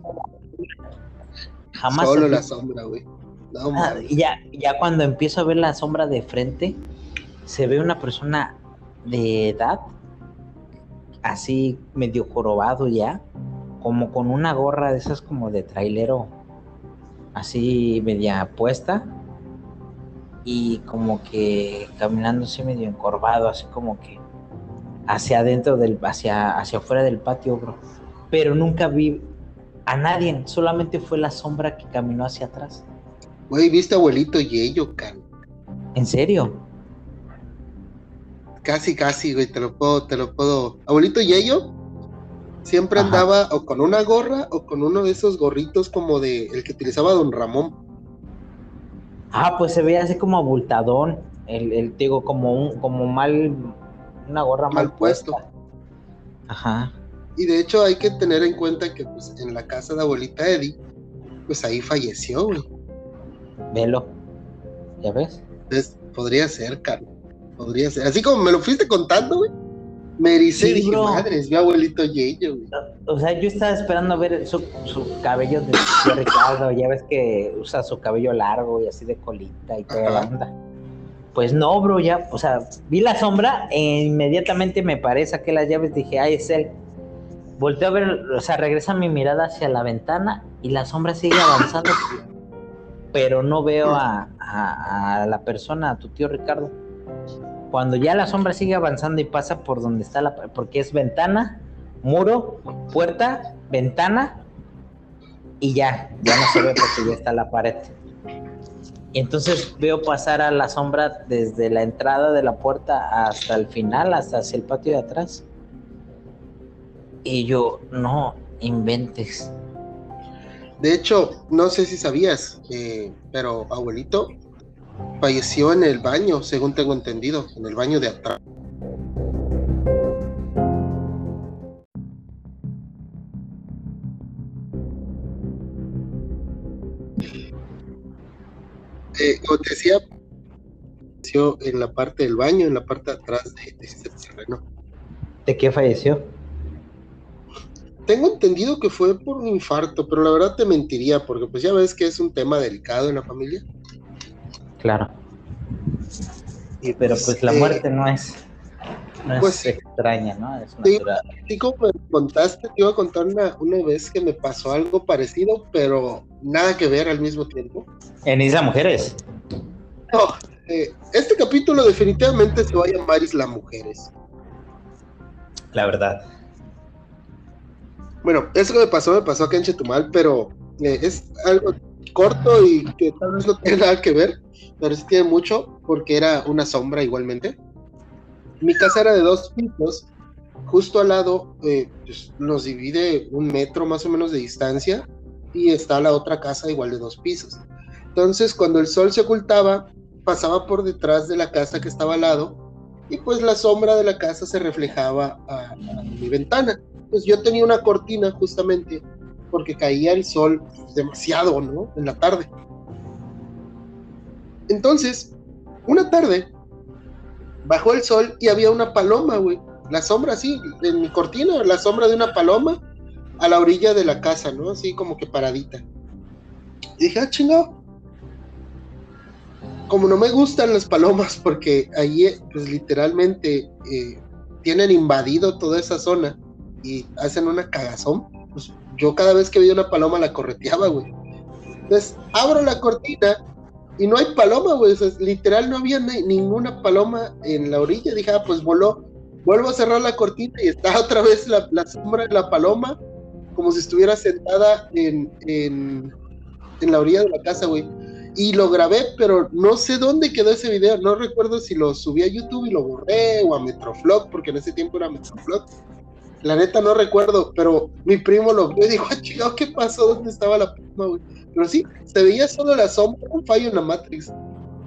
Jamás. Solo la sombra, güey. Ah, ya, ya cuando empiezo a ver la sombra de frente, se ve una persona de edad, así medio jorobado ya, como con una gorra de esas como de trailero, así media puesta, y como que caminando así medio encorvado, así como que hacia adentro del, hacia, hacia afuera del patio, bro. Pero nunca vi a nadie, solamente fue la sombra que caminó hacia atrás. Güey, viste abuelito y ello, can. ¿En serio? Casi, casi, güey, te lo puedo, te lo puedo. Abuelito Yeyo siempre andaba o con una gorra o con uno de esos gorritos como de el que utilizaba don Ramón. Ah, pues se ve así como abultadón, el, el digo, como un, como mal, una gorra mal, puesto. Ajá. Y de hecho hay que tener en cuenta que pues en la casa de abuelita Eddie, pues ahí falleció, güey. Velo. ¿Ya ves? Entonces, podría ser, Carlos. Podría ser. Así como me lo fuiste contando, güey. Me ericé y dije, madre, mi abuelito Yeyo, güey. O sea, yo estaba esperando ver su, cabello de Ricardo. Ya ves que usa su cabello largo y así de colita y toda la onda. Pues no, bro, ya, o sea, vi la sombra e inmediatamente me paré, saqué las llaves, dije, ay, es él. Volteo a ver, o sea, regresa mi mirada hacia la ventana y la sombra sigue avanzando, pero no veo a, a la persona, a tu tío Ricardo cuando ya la sombra sigue avanzando y pasa por donde está la porque es ventana, muro, puerta, ventana y ya, ya no se ve porque ya está la pared. Y entonces veo pasar a la sombra desde la entrada de la puerta hasta el final, hasta hacia el patio de atrás. Y yo, no inventes. De hecho, no sé si sabías, eh, pero abuelito falleció en el baño, según tengo entendido, en el baño de atrás. Eh, como te decía, falleció en la parte del baño, en la parte de atrás de, ese terreno. ¿De qué falleció? Tengo entendido que fue por un infarto, pero la verdad te mentiría, porque pues ya ves que es un tema delicado en la familia. Claro. Pero pues la eh, muerte no es, no pues, es extraña, ¿no? Es natural. Sí, como me contaste, te iba a contar una, una vez que me pasó algo parecido, pero nada que ver al mismo tiempo. ¿En Isla Mujeres? No, eh, este capítulo definitivamente se va a llamar Isla Mujeres. La verdad. Bueno, eso que me pasó, me pasó acá en Chetumal, pero eh, es algo corto y que tal vez no tiene nada que ver, pero sí tiene mucho porque era una sombra igualmente. Mi casa era de dos pisos, justo al lado eh, pues, nos divide un metro más o menos de distancia y está la otra casa igual de dos pisos. Entonces, cuando el sol se ocultaba, pasaba por detrás de la casa que estaba al lado y pues la sombra de la casa se reflejaba a, mi ventana. Pues yo tenía una cortina justamente porque caía el sol demasiado, ¿no? En la tarde. Entonces, una tarde, bajó el sol y había una paloma, güey. La sombra así, en mi cortina, la sombra de una paloma a la orilla de la casa, ¿no? Así como que paradita. Y dije, ah, chingado, como no me gustan las palomas porque ahí pues literalmente eh, tienen invadido toda esa zona y hacen una cagazón, yo cada vez que veía una paloma la correteaba, güey. Entonces abro la cortina y no hay paloma, güey. literal no había ninguna paloma en la orilla. Dije, ah, pues voló. Vuelvo a cerrar la cortina y está [LAUGHS] otra vez la, sombra de la paloma como si estuviera sentada en, en, en la orilla de la casa, güey y lo grabé, pero no sé dónde quedó ese video. No recuerdo si lo subí a YouTube y lo borré o a Metroflog, porque en ese tiempo era Metroflog. La neta no recuerdo, pero mi primo lo vio y dijo, ah, ¿qué pasó? ¿Dónde estaba la paloma, güey? Pero sí, se veía solo la sombra, un fallo en la Matrix.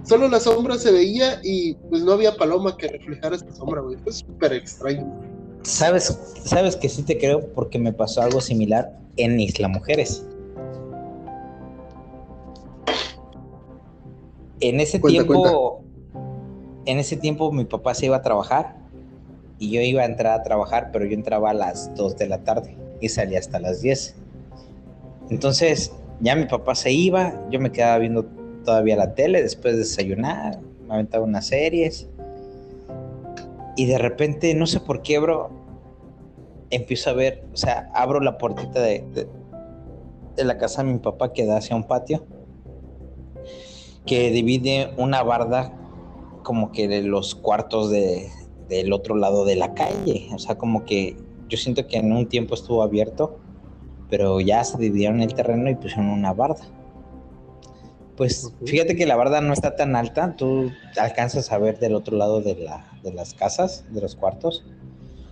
Solo la sombra se veía y pues no había paloma que reflejara esa sombra, güey. Fue súper extraño. ¿Sabes, sabes que sí te creo porque me pasó algo similar en Isla Mujeres. En ese tiempo, en ese tiempo mi papá se iba a trabajar y yo iba a entrar a trabajar, pero yo entraba a las 2 de la tarde y salía hasta las 10. Entonces, ya mi papá se iba, yo me quedaba viendo todavía la tele después de desayunar, me aventaba unas series. Y de repente, no sé por qué, bro, empiezo a ver, o sea, abro la puertita de, de, de la casa de mi papá que da hacia un patio que divide una barda como que de los cuartos de, del otro lado de la calle. O sea, como que yo siento que en un tiempo estuvo abierto, pero ya se dividieron el terreno y pusieron una barda. Pues fíjate que la barda no está tan alta, tú alcanzas a ver del otro lado de, la, de las casas, de los cuartos,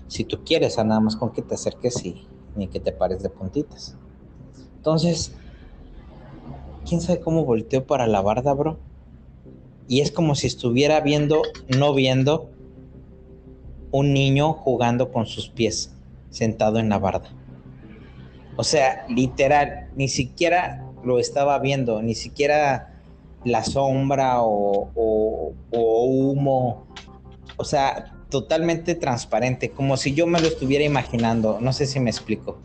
si tú quieres, a nada más con que te acerques y ni que te pares de puntitas. Entonces, quién sabe cómo volteó para la barda, bro. Y es como si estuviera viendo, no viendo, un niño jugando con sus pies, sentado en la barda. O sea, literal, ni siquiera lo estaba viendo, ni siquiera la sombra o, humo. O sea, totalmente transparente, como si yo me lo estuviera imaginando. No sé si me explico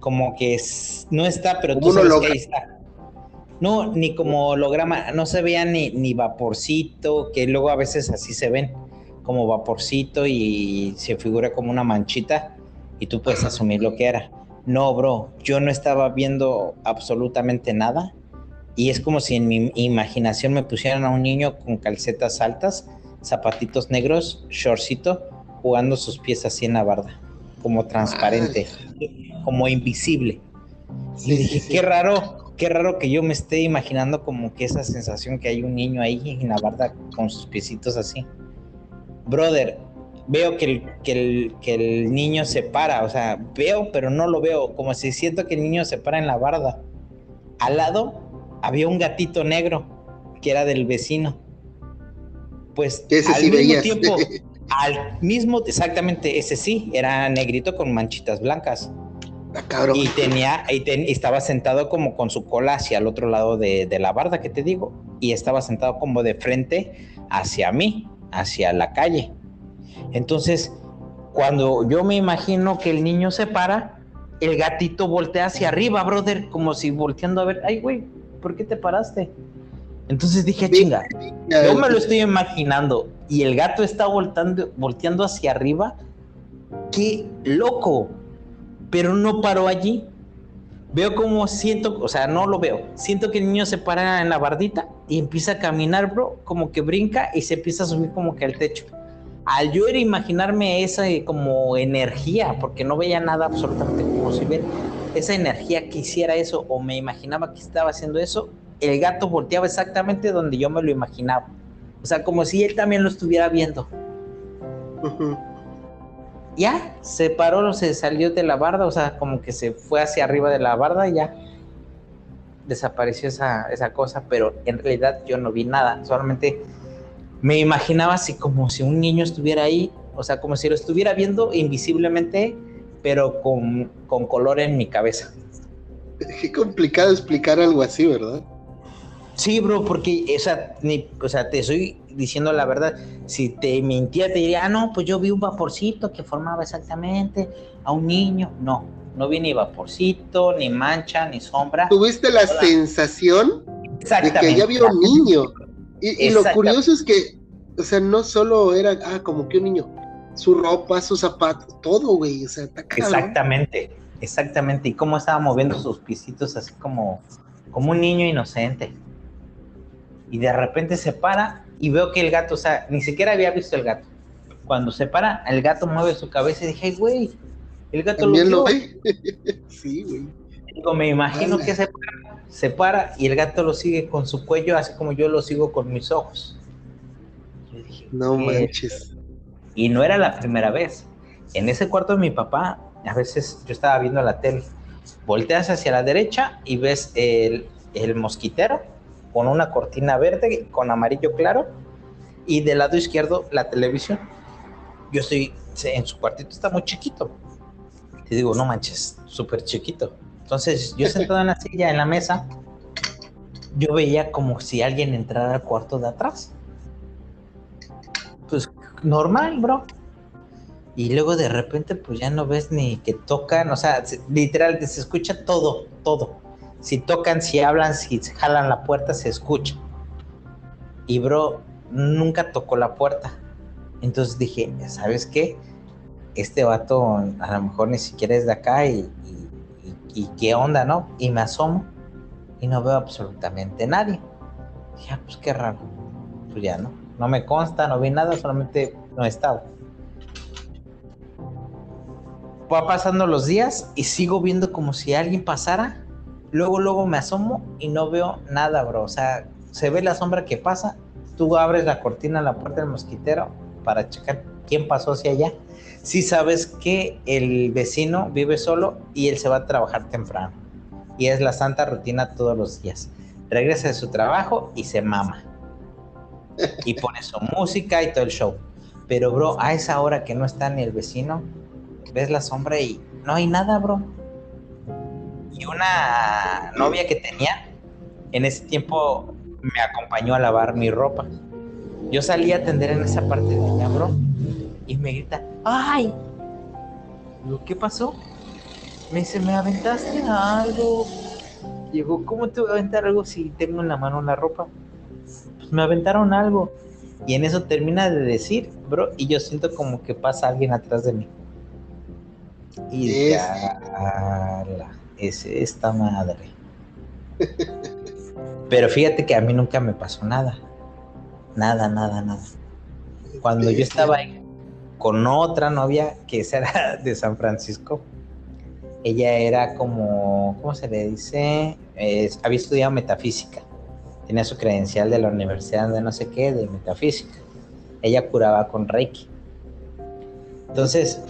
como que no está, pero tú sabes que ahí está. No, ni como holograma, no se veía ni, ni vaporcito, que luego a veces así se ven, como vaporcito y se figura como una manchita y tú puedes asumir lo que era. No, bro, yo no estaba viendo absolutamente nada y es como si en mi imaginación me pusieran a un niño con calcetas altas, zapatitos negros, shortcito, jugando sus pies así en la barda, como transparente como invisible. y dije, qué raro, qué raro que yo me esté imaginando como que esa sensación que hay un niño ahí en la barda con sus piecitos así. Brother, veo que el, que el, que el niño se para, o sea, veo, pero no lo veo, como si siento que el niño se para en la barda. Al lado había un gatito negro que era del vecino. Pues al mismo tiempo, [LAUGHS] al mismo, exactamente, ese sí, era negrito con manchitas blancas. Y tenía, y estaba sentado como con su cola hacia el otro lado de, la barda que te digo. Y estaba sentado como de frente hacia mí, hacia la calle. Entonces, cuando yo me imagino que el niño se para, el gatito voltea hacia arriba, brother, como si volteando a ver, ay, güey, ¿por qué te paraste? Entonces dije, chinga, yo me lo estoy imaginando y el gato está voltando, volteando hacia arriba. Qué loco. Pero no paró allí. Veo como siento, o sea, no lo veo. Siento que el niño se para en la bardita y empieza a caminar, bro, como que brinca y se empieza a subir como que al techo. Al yo era imaginarme esa eh, como energía, porque no veía nada absolutamente como si ver esa energía que hiciera eso o me imaginaba que estaba haciendo eso, el gato volteaba exactamente donde yo me lo imaginaba. O sea, como si él también lo estuviera viendo. Ya, se paró, se salió de la barda, o sea, como que se fue hacia arriba de la barda y ya desapareció esa, esa cosa, pero en realidad yo no vi nada, solamente me imaginaba así como si un niño estuviera ahí, o sea, como si lo estuviera viendo invisiblemente, pero con, con color en mi cabeza. Qué complicado explicar algo así, ¿verdad? Sí, bro, porque ni, o sea, te estoy diciendo la verdad. Si te mintía, te diría, ah, no, pues yo vi un vaporcito que formaba exactamente a un niño. No, no vi ni vaporcito, ni mancha, ni sombra. Tuviste la sensación de que ya había un niño. Y, lo curioso es que, o sea, no solo era, ah, como que un niño, su ropa, sus zapatos, todo, güey, o sea, está Exactamente, exactamente. Y cómo estaba moviendo sus pisitos así como, como un niño inocente y de repente se para y veo que el gato, o sea, ni siquiera había visto el gato. Cuando se para, el gato mueve su cabeza y dije, güey, el gato lo, lo ve. [LAUGHS] sí, güey. Digo, me imagino que se para, se para y el gato lo sigue con su cuello, así como yo lo sigo con mis ojos. no manches. Y no era la primera vez. En ese cuarto de mi papá, a veces yo estaba viendo la tele, volteas hacia la derecha y ves el, el mosquitero con una cortina verde con amarillo claro y del lado izquierdo la televisión. Yo estoy en su cuartito, está muy chiquito. Y digo, no manches, súper chiquito. Entonces, yo [LAUGHS] sentado en la silla, en la mesa, yo veía como si alguien entrara al cuarto de atrás. Pues normal, bro. Y luego de repente, pues ya no ves ni que tocan, o sea, literal, se escucha todo, todo. Si tocan, si hablan, si jalan la puerta, se escucha. Y bro, nunca tocó la puerta. Entonces dije, ¿sabes qué? Este vato a lo mejor ni siquiera es de acá y, y, qué onda, ¿no? Y me asomo y no veo absolutamente nadie. Dije, ah, pues qué raro. Pues ya no, no me consta, no vi nada, solamente no estaba. Va pasando los días y sigo viendo como si alguien pasara Luego, luego me asomo y no veo nada, bro. O sea, se ve la sombra que pasa. Tú abres la cortina, la puerta del mosquitero para checar quién pasó hacia allá. Si sabes que el vecino vive solo y él se va a trabajar temprano. Y es la santa rutina todos los días. Regresa de su trabajo y se mama. Y pone su música y todo el show. Pero, bro, a esa hora que no está ni el vecino, ves la sombra y no hay nada, bro y una novia que tenía, en ese tiempo me acompañó a lavar mi ropa. Yo salí a atender en esa parte de bro, y me grita, ¡ay! ¿qué pasó? Me dice, ¿me aventaste algo? Llegó, ¿cómo te voy a aventar algo si tengo en la mano la ropa? Pues me aventaron algo. Y en eso termina de decir, bro, y yo siento como que pasa alguien atrás de mí. Y ya es esta madre. Pero fíjate que a mí nunca me pasó nada. Nada, nada, nada. Cuando yo estaba con otra novia que era [LAUGHS] de San Francisco, ella era como, ¿cómo se le dice? había estudiado metafísica. Tenía su credencial de la universidad de no sé qué, de metafísica. Ella curaba con Reiki. Entonces,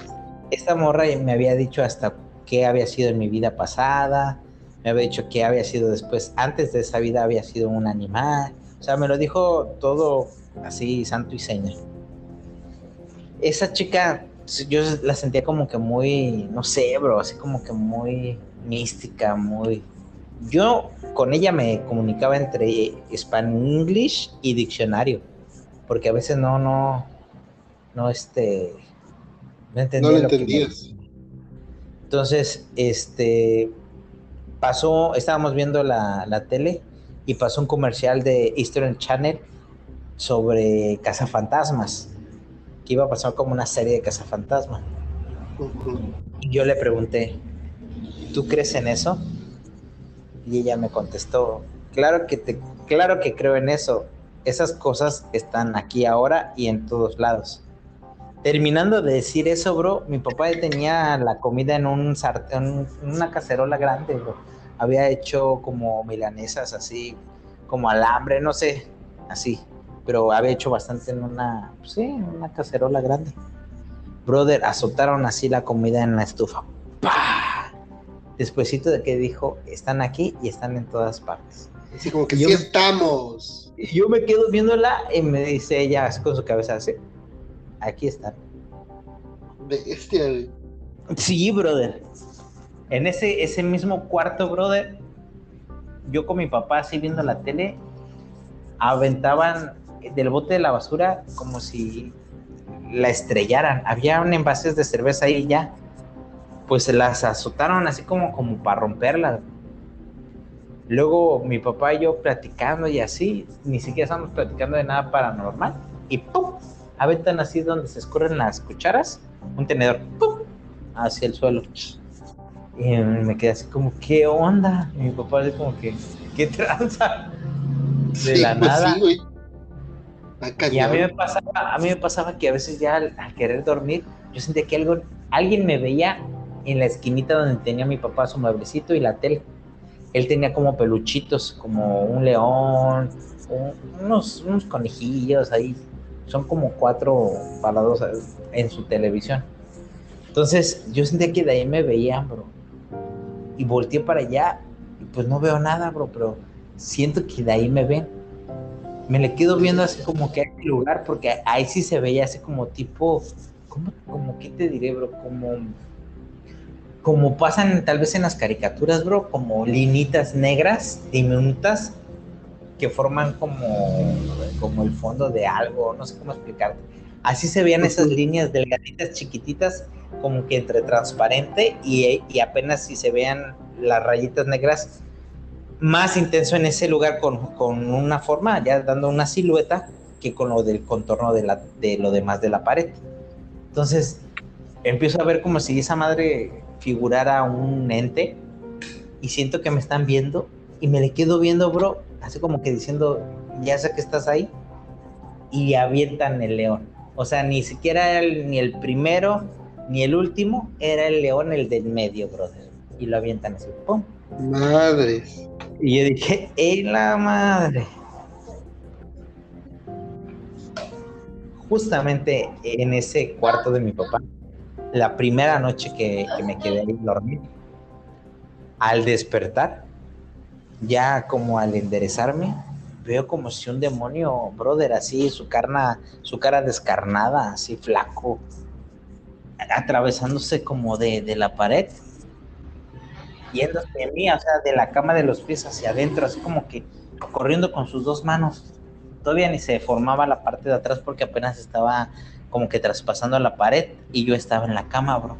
esta morra me había dicho hasta qué había sido en mi vida pasada, me había dicho que había sido después, antes de esa vida había sido un animal, o sea, me lo dijo todo así, santo y seña. Esa chica, yo la sentía como que muy, no sé, bro, así como que muy mística, muy... Yo con ella me comunicaba entre Spanglish y diccionario, porque a veces no, no, no, este, no entendía. No lo, entendías. Entonces, este, pasó, estábamos viendo la, tele y pasó un comercial de Eastern Channel sobre cazafantasmas, que iba a pasar como una serie de cazafantasmas. Y yo le pregunté, ¿tú crees en eso? Y ella me contestó, claro que te, claro que creo en eso. Esas cosas están aquí ahora y en todos lados. Terminando de decir eso, bro, mi papá tenía la comida en un sartén, en una cacerola grande, bro. Había hecho como milanesas así, como alambre, no sé, así. Pero había hecho bastante en una, sí, en una cacerola grande. Brother, azotaron así la comida en la estufa. ¡Pah! Despuésito de que dijo, están aquí y están en todas partes. Así como que sí estamos. Y yo me quedo viéndola y me dice ella con su cabeza así aquí están. Bestia, Sí, brother. En ese, ese mismo cuarto, brother, yo con mi papá así viendo la tele, aventaban del bote de la basura como si la estrellaran. Había un envases de cerveza ahí ya. Pues se las azotaron así como, como para romperla. Luego mi papá y yo platicando y así, ni siquiera estamos platicando de nada paranormal. Y ¡pum! Aventan así donde se escurren las cucharas, un tenedor, ¡pum! hacia el suelo. Y me quedé así como, ¿qué onda? Y mi papá así como que, ¿qué tranza? De la pues nada. y a mí, me pasaba, a mí me pasaba que a veces ya al, querer dormir, yo sentía que algo, alguien me veía en la esquinita donde tenía mi papá su mueblecito y la tele. Él tenía como peluchitos, como un león, unos, unos conejillos ahí son como cuatro parados en su televisión. Entonces yo sentía que de ahí me veían, bro. Y volteé para allá y pues no veo nada, bro, pero siento que de ahí me ven. Me le quedo viendo así como que hay lugar, porque ahí sí se veía así como tipo, ¿cómo, como qué te diré, bro? Como, como pasan tal vez en las caricaturas, bro, como linitas negras, diminutas, que forman como, como el fondo de algo, no sé cómo explicarte. Así se veían esas líneas delgaditas, chiquititas, como que entre transparente y, y apenas si se vean las rayitas negras, más intenso en ese lugar con, con, una forma, ya dando una silueta, que con lo del contorno de, la, de lo demás de la pared. Entonces, empiezo a ver como si esa madre figurara un ente y siento que me están viendo y me le quedo viendo, bro, así como que diciendo, ya sé que estás ahí, y avientan el león. O sea, ni siquiera era ni el primero ni el último, era el león el del medio, brother. Y lo avientan así, ¡pum! Madres. Y yo dije, ¡ey la madre! Justamente en ese cuarto de mi papá, la primera noche que, que me quedé ahí dormir, al despertar, ya como al enderezarme, veo como si un demonio, brother, así, su, carna, su cara descarnada, así flaco, atravesándose como de, de la pared, yéndose de mí, o sea, de la cama de los pies hacia adentro, así como que corriendo con sus dos manos. Todavía ni se formaba la parte de atrás porque apenas estaba como que traspasando la pared y yo estaba en la cama, bro.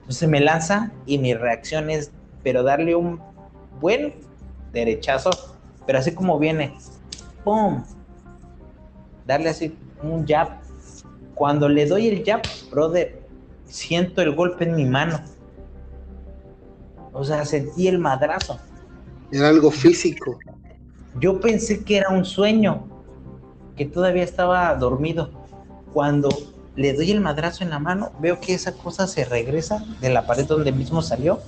Entonces me lanza y mi reacción es, pero darle un buen derechazo, pero así como viene, ¡pum! Darle así un jab. Cuando le doy el jab, brother, siento el golpe en mi mano. O sea, sentí el madrazo. Era algo físico. Yo pensé que era un sueño, que todavía estaba dormido. Cuando le doy el madrazo en la mano, veo que esa cosa se regresa de la pared donde mismo salió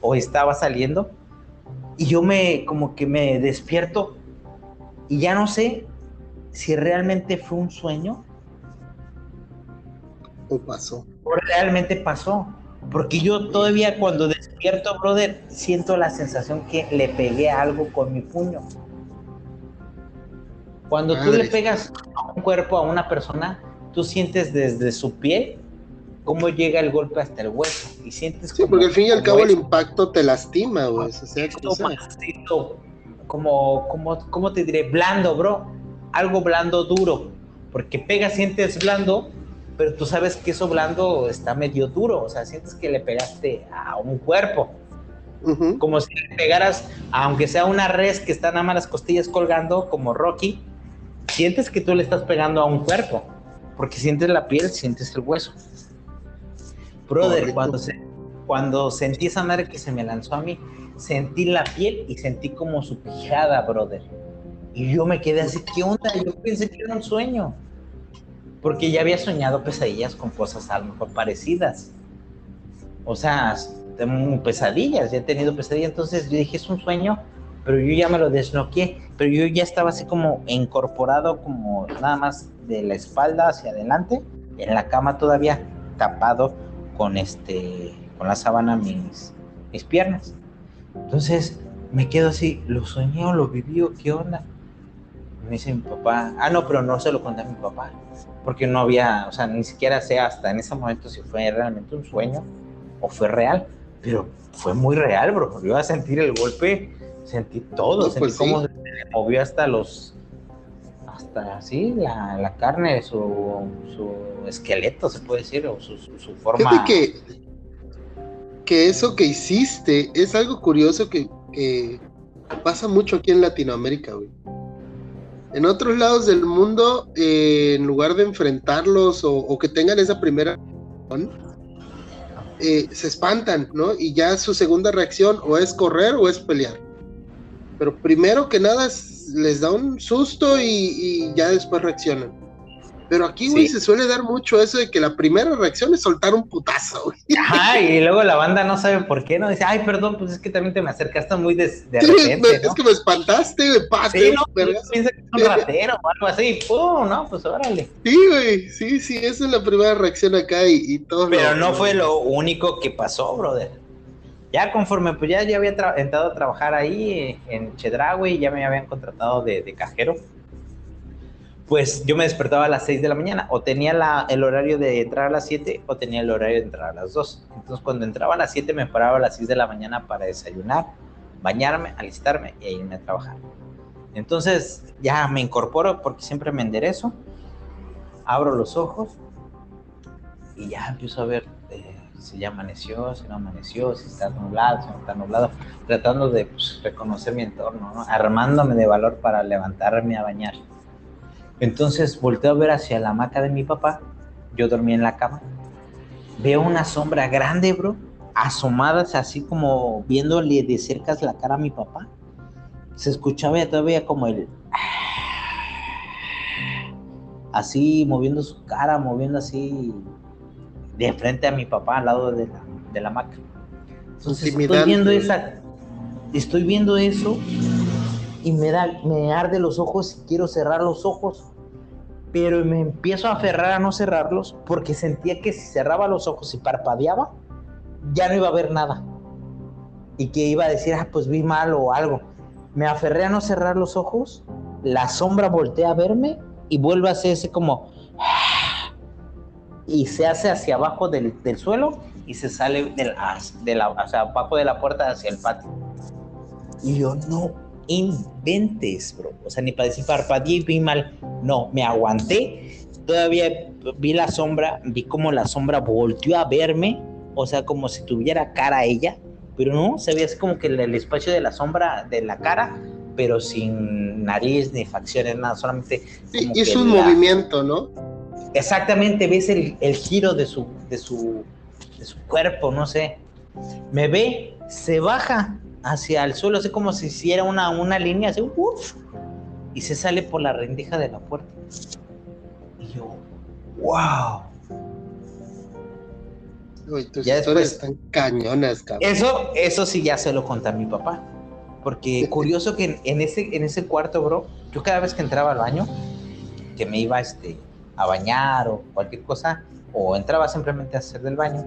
o estaba saliendo y yo me, como que me despierto y ya no sé si realmente fue un sueño. O pasó. O realmente pasó. Porque yo todavía cuando despierto, brother, siento la sensación que le pegué algo con mi puño. Cuando tú le pegas a un cuerpo, a una persona, tú sientes desde su pie cómo llega el golpe hasta el hueso y sientes sí, porque al fin y al cabo el impacto te lastima, güey. O sea, como, como, ¿cómo te diré? Blando, bro. Algo blando, duro. Porque pega, sientes blando, pero tú sabes que eso blando está medio duro. O sea, sientes que le pegaste a un cuerpo. Como si le pegaras, aunque sea una res que está nada más las costillas colgando, como Rocky, sientes que tú le estás pegando a un cuerpo, porque sientes la piel, sientes el hueso. Brother, cuando, se, cuando sentí esa madre que se me lanzó a mí, sentí la piel y sentí como su pijada, brother. Y yo me quedé así, ¿qué onda? Yo pensé que era un sueño. Porque ya había soñado pesadillas con cosas a lo mejor parecidas. O sea, pesadillas, ya he tenido pesadillas. Entonces yo dije, es un sueño, pero yo ya me lo desnoqué. Pero yo ya estaba así como incorporado, como nada más de la espalda hacia adelante, en la cama todavía tapado con este con la sábana mis, mis piernas. Entonces me quedo así, lo soñé o lo viví o qué onda. Me dice mi papá, ah, no, pero no se lo conté a mi papá, porque no había, o sea, ni siquiera sé hasta en ese momento si fue realmente un sueño o fue real, pero fue muy real, bro. Yo iba a sentir el golpe, sentí todo, sentí pues cómo se movió hasta los, hasta así, la, la carne, su, su, esqueleto, se puede decir, o su, su, forma. que, que eso que hiciste es algo curioso que, que pasa mucho aquí en Latinoamérica, güey en otros lados del mundo, eh, en lugar de enfrentarlos o, que tengan esa primera eh, se espantan, ¿no? Y ya su segunda reacción o es correr o es pelear. Pero primero que nada les da un susto y ya después reaccionan. Pero aquí, güey, se suele dar mucho eso de que la primera reacción es soltar un putazo, güey. Ajá, y luego la banda no sabe por qué, ¿no? Dice, ay, perdón, pues es que también te me acercaste muy de, de repente, Es que me espantaste, güey, Sí, no, piensa que es un ratero o algo así, pum, ¿no? Pues órale. Sí, güey, sí, sí, esa es la primera reacción acá y, y todo. Pero no fue lo único que pasó, brother. Ya conforme, pues ya, ya había entrado a trabajar ahí en Chedraui, ya me habían contratado de, de cajero pues yo me despertaba a las 6 de la mañana, o tenía la, el horario de entrar a las 7 o tenía el horario de entrar a las 2. Entonces cuando entraba a las 7 me paraba a las 6 de la mañana para desayunar, bañarme, alistarme y irme a trabajar. Entonces ya me incorporo porque siempre me enderezo, abro los ojos y ya empiezo a ver eh, si ya amaneció, si no amaneció, si está nublado, si no está nublado, tratando de pues, reconocer mi entorno, armándome de valor para levantarme a bañar. Entonces volteo a ver hacia la hamaca de mi papá. Yo dormía en la cama. Veo una sombra grande, bro, asomadas así como viéndole de cerca la cara a mi papá. Se escuchaba todavía como el... Así moviendo su cara, moviendo así de frente a mi papá al lado de la, de la hamaca. Entonces estoy viendo esa... Estoy viendo eso y me, da, me arde los ojos y quiero cerrar los ojos, pero me empiezo a aferrar a no cerrarlos porque sentía que si cerraba los ojos y parpadeaba, ya no iba a ver nada. Y que iba a decir, ah, pues vi mal o algo. Me aferré a no cerrar los ojos, la sombra voltea a verme y vuelve a hacerse como... Y se hace hacia abajo del, del suelo y se sale del, de la, o sea, abajo de la puerta hacia el patio. Y yo, no inventes, bro. O sea, ni para decir parpadeé y vi mal. No, me aguanté. Todavía vi la sombra, vi como la sombra volteó a verme. O sea, como si tuviera cara a ella. Pero no, se veía así como que el, espacio de la sombra de la cara, pero sin nariz ni facciones, nada, solamente. Sí, hizo un movimiento, ¿no? Exactamente, ves el, el giro de su, de, su, de su cuerpo, no sé. Me ve, se baja hacia el suelo, así como si hiciera una, una línea, así, y se sale por la rendija de la puerta. Y yo, wow. tus ya historias están cañonas, cabrón. Eso, eso sí ya se lo conté a mi papá. Porque [LAUGHS] curioso que en, ese, en ese cuarto, bro, yo cada vez que entraba al baño, que me iba este, a bañar o cualquier cosa, o entraba simplemente a hacer del baño,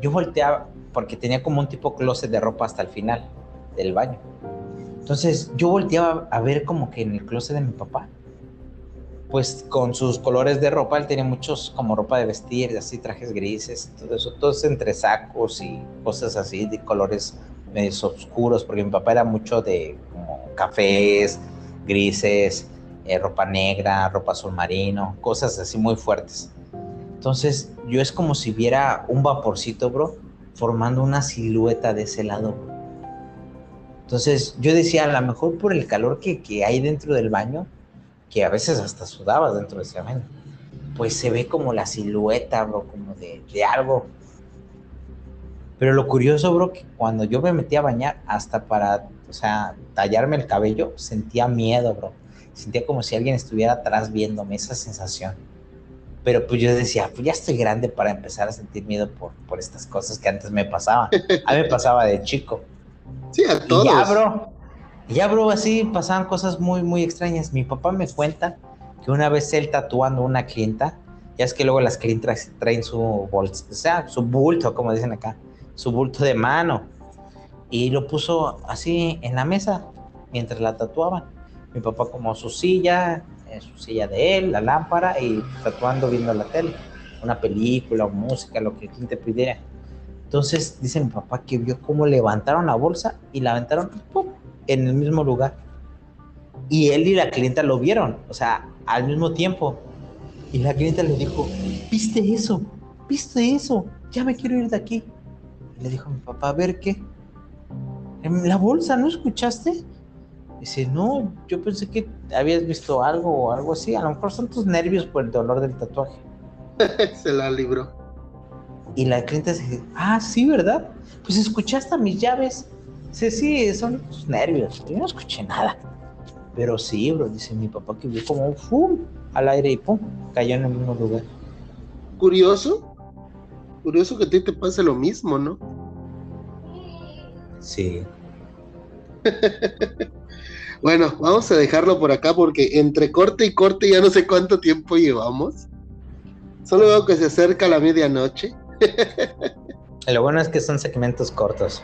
yo volteaba, porque tenía como un tipo closet de ropa hasta el final del baño. Entonces yo volteaba a ver como que en el closet de mi papá, pues con sus colores de ropa, él tenía muchos como ropa de vestir, así trajes grises, todo eso, todos entre sacos y cosas así de colores medio oscuros, porque mi papá era mucho de cafés, grises, eh, ropa negra, ropa azul marino, cosas así muy fuertes. Entonces yo es como si viera un vaporcito, bro, formando una silueta de ese lado. Entonces yo decía, a lo mejor por el calor que, que hay dentro del baño, que a veces hasta sudabas dentro de ese baño, pues se ve como la silueta, bro, como de, de algo. Pero lo curioso, bro, que cuando yo me metí a bañar, hasta para, o sea, tallarme el cabello, sentía miedo, bro. Sentía como si alguien estuviera atrás viéndome, esa sensación. Pero pues yo decía, pues ya estoy grande para empezar a sentir miedo por, por estas cosas que antes me pasaban. A mí me pasaba de chico. Sí, a todos. Y ya, bro. Ya, bro, así pasaban cosas muy, muy extrañas. Mi papá me cuenta que una vez él tatuando a una clienta, ya es que luego las clientas traen su bolsa, o sea, su bulto, como dicen acá, su bulto de mano. Y lo puso así en la mesa mientras la tatuaban. Mi papá como su silla, en su silla de él, la lámpara y tatuando viendo la tele, una película o música, lo que quien te pidiera. Entonces dice mi papá que vio cómo levantaron la bolsa y la aventaron ¡pum! en el mismo lugar. Y él y la clienta lo vieron, o sea, al mismo tiempo. Y la clienta le dijo, ¿viste eso? ¿Viste eso? Ya me quiero ir de aquí. le dijo mi papá, a ver qué. En la bolsa, ¿no escuchaste? Dice, no, yo pensé que habías visto algo o algo así. A lo mejor son tus nervios por el dolor del tatuaje. [LAUGHS] Se la libró. Y la clienta dice, ah, sí, ¿verdad? Pues escuchaste mis llaves. Dice, sí, son tus nervios. Yo no escuché nada. Pero sí, bro, dice mi papá que vio como un fum al aire y pum, cayó en el mismo lugar. Curioso. Curioso que a ti te pase lo mismo, ¿no? Sí. [LAUGHS] bueno, vamos a dejarlo por acá porque entre corte y corte ya no sé cuánto tiempo llevamos. Solo veo que se acerca la medianoche. lo bueno es que son segmentos cortos.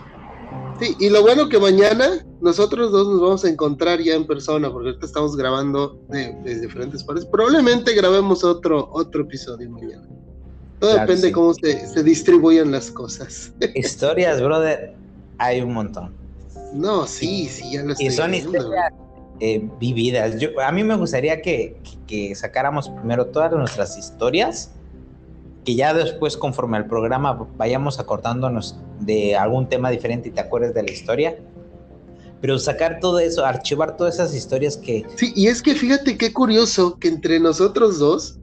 Sí, y lo bueno que mañana nosotros dos nos vamos a encontrar ya en persona, porque ahorita estamos grabando de, diferentes partes. Probablemente grabemos otro, otro episodio mañana. Todo depende de cómo se, se, distribuyen las cosas. [LAUGHS] Historias, brother, hay un montón. No, sí, sí, ya lo estoy Y son historias eh, vividas. Yo, a mí me gustaría que, que sacáramos primero todas nuestras historias que ya después conforme al programa vayamos acordándonos de algún tema diferente y te acuerdes de la historia. Pero sacar todo eso, archivar todas esas historias que... Sí, y es que fíjate qué curioso que entre nosotros dos,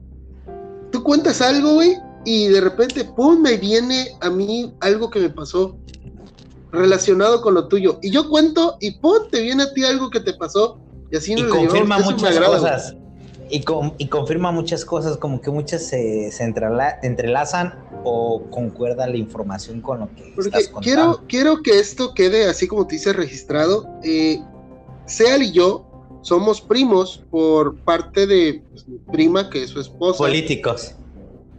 tú cuentas algo, güey, y de repente, ¡pum!, me viene a mí algo que me pasó relacionado con lo tuyo. Y yo cuento y ¡pum!, te viene a ti algo que te pasó. Y así nos confirma muchas cosas. Y, y, confirma muchas cosas, como que muchas se, se entrelazan o concuerda la información con lo que estás contando. Quiero, quiero que esto quede así como te dice registrado. Eh, Seal y yo somos primos por parte de pues, mi prima, que es su esposa. Políticos.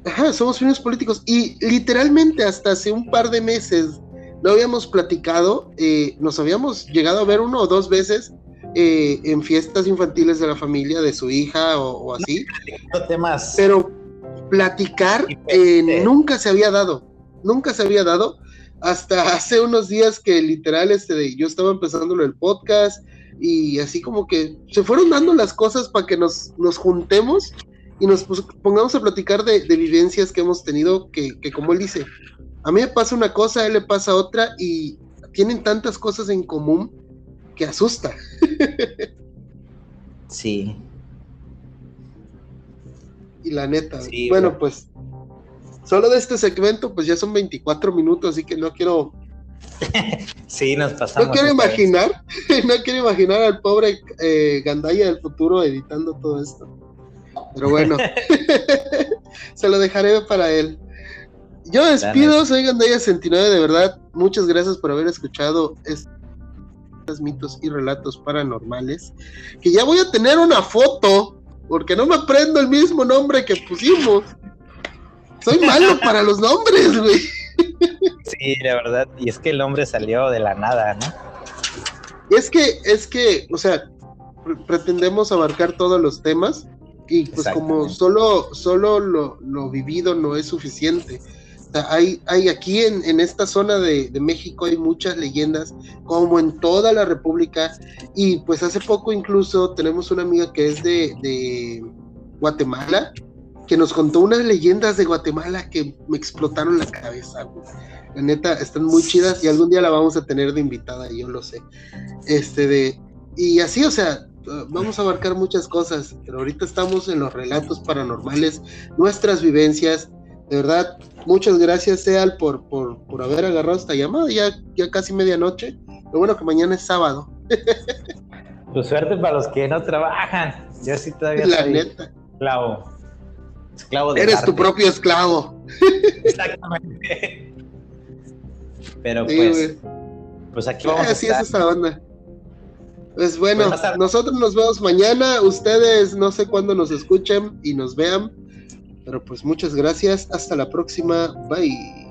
Ajá, somos primos políticos. Y literalmente hasta hace un par de meses no habíamos platicado, eh, nos habíamos llegado a ver uno o dos veces eh, en fiestas infantiles de la familia de su hija o, así. temas. Pero platicar eh, nunca se había dado, nunca se había dado hasta hace unos días que literal este yo estaba empezando el podcast y así como que se fueron dando las cosas para que nos, nos juntemos y nos pongamos a platicar de, vivencias que hemos tenido que, que, como él dice, a mí me pasa una cosa, a él le pasa otra y tienen tantas cosas en común que asusta. [LAUGHS] sí. Y la neta, bueno, pues solo de este segmento, pues ya son 24 minutos, así que no quiero. [LAUGHS] sí, nos pasamos. No quiero imaginar, [LAUGHS] no quiero imaginar al pobre eh, Gandaya del futuro editando todo esto. Pero bueno, se lo dejaré para él. Yo despido, soy Gandaya 69, de verdad, muchas gracias por haber escuchado este mitos y relatos paranormales, que ya voy a tener una foto, porque no me aprendo el mismo nombre que pusimos. Soy malo [LAUGHS] para los nombres, güey. Sí, la verdad, y es que el nombre salió de la nada, ¿no? Es que, es que, o sea, pretendemos abarcar todos los temas y pues como solo, solo lo, lo vivido no es suficiente hay, aquí en, esta zona de, México hay muchas leyendas, como en toda la República, y pues hace poco incluso tenemos una amiga que es de, Guatemala, que nos contó unas leyendas de Guatemala que me explotaron la cabeza. La neta, están muy chidas y algún día la vamos a tener de invitada, yo lo sé. Este de. Y así, o sea, vamos a abarcar muchas cosas, pero ahorita estamos en los relatos paranormales, nuestras vivencias. De verdad, muchas gracias, Seal, por, por, por haber agarrado esta llamada, ya, ya casi medianoche. Lo bueno que mañana es sábado. Pues suerte para los que no trabajan. Yo sí todavía La neta. esclavo. Esclavo de Eres tu propio esclavo. Exactamente. Pero pues, pues aquí vamos a Así estar. es esa onda. Pues bueno, Pues, nosotros nos vemos mañana. Ustedes no sé cuándo nos escuchen y nos vean. Pero pues muchas gracias. Hasta la próxima. Bye.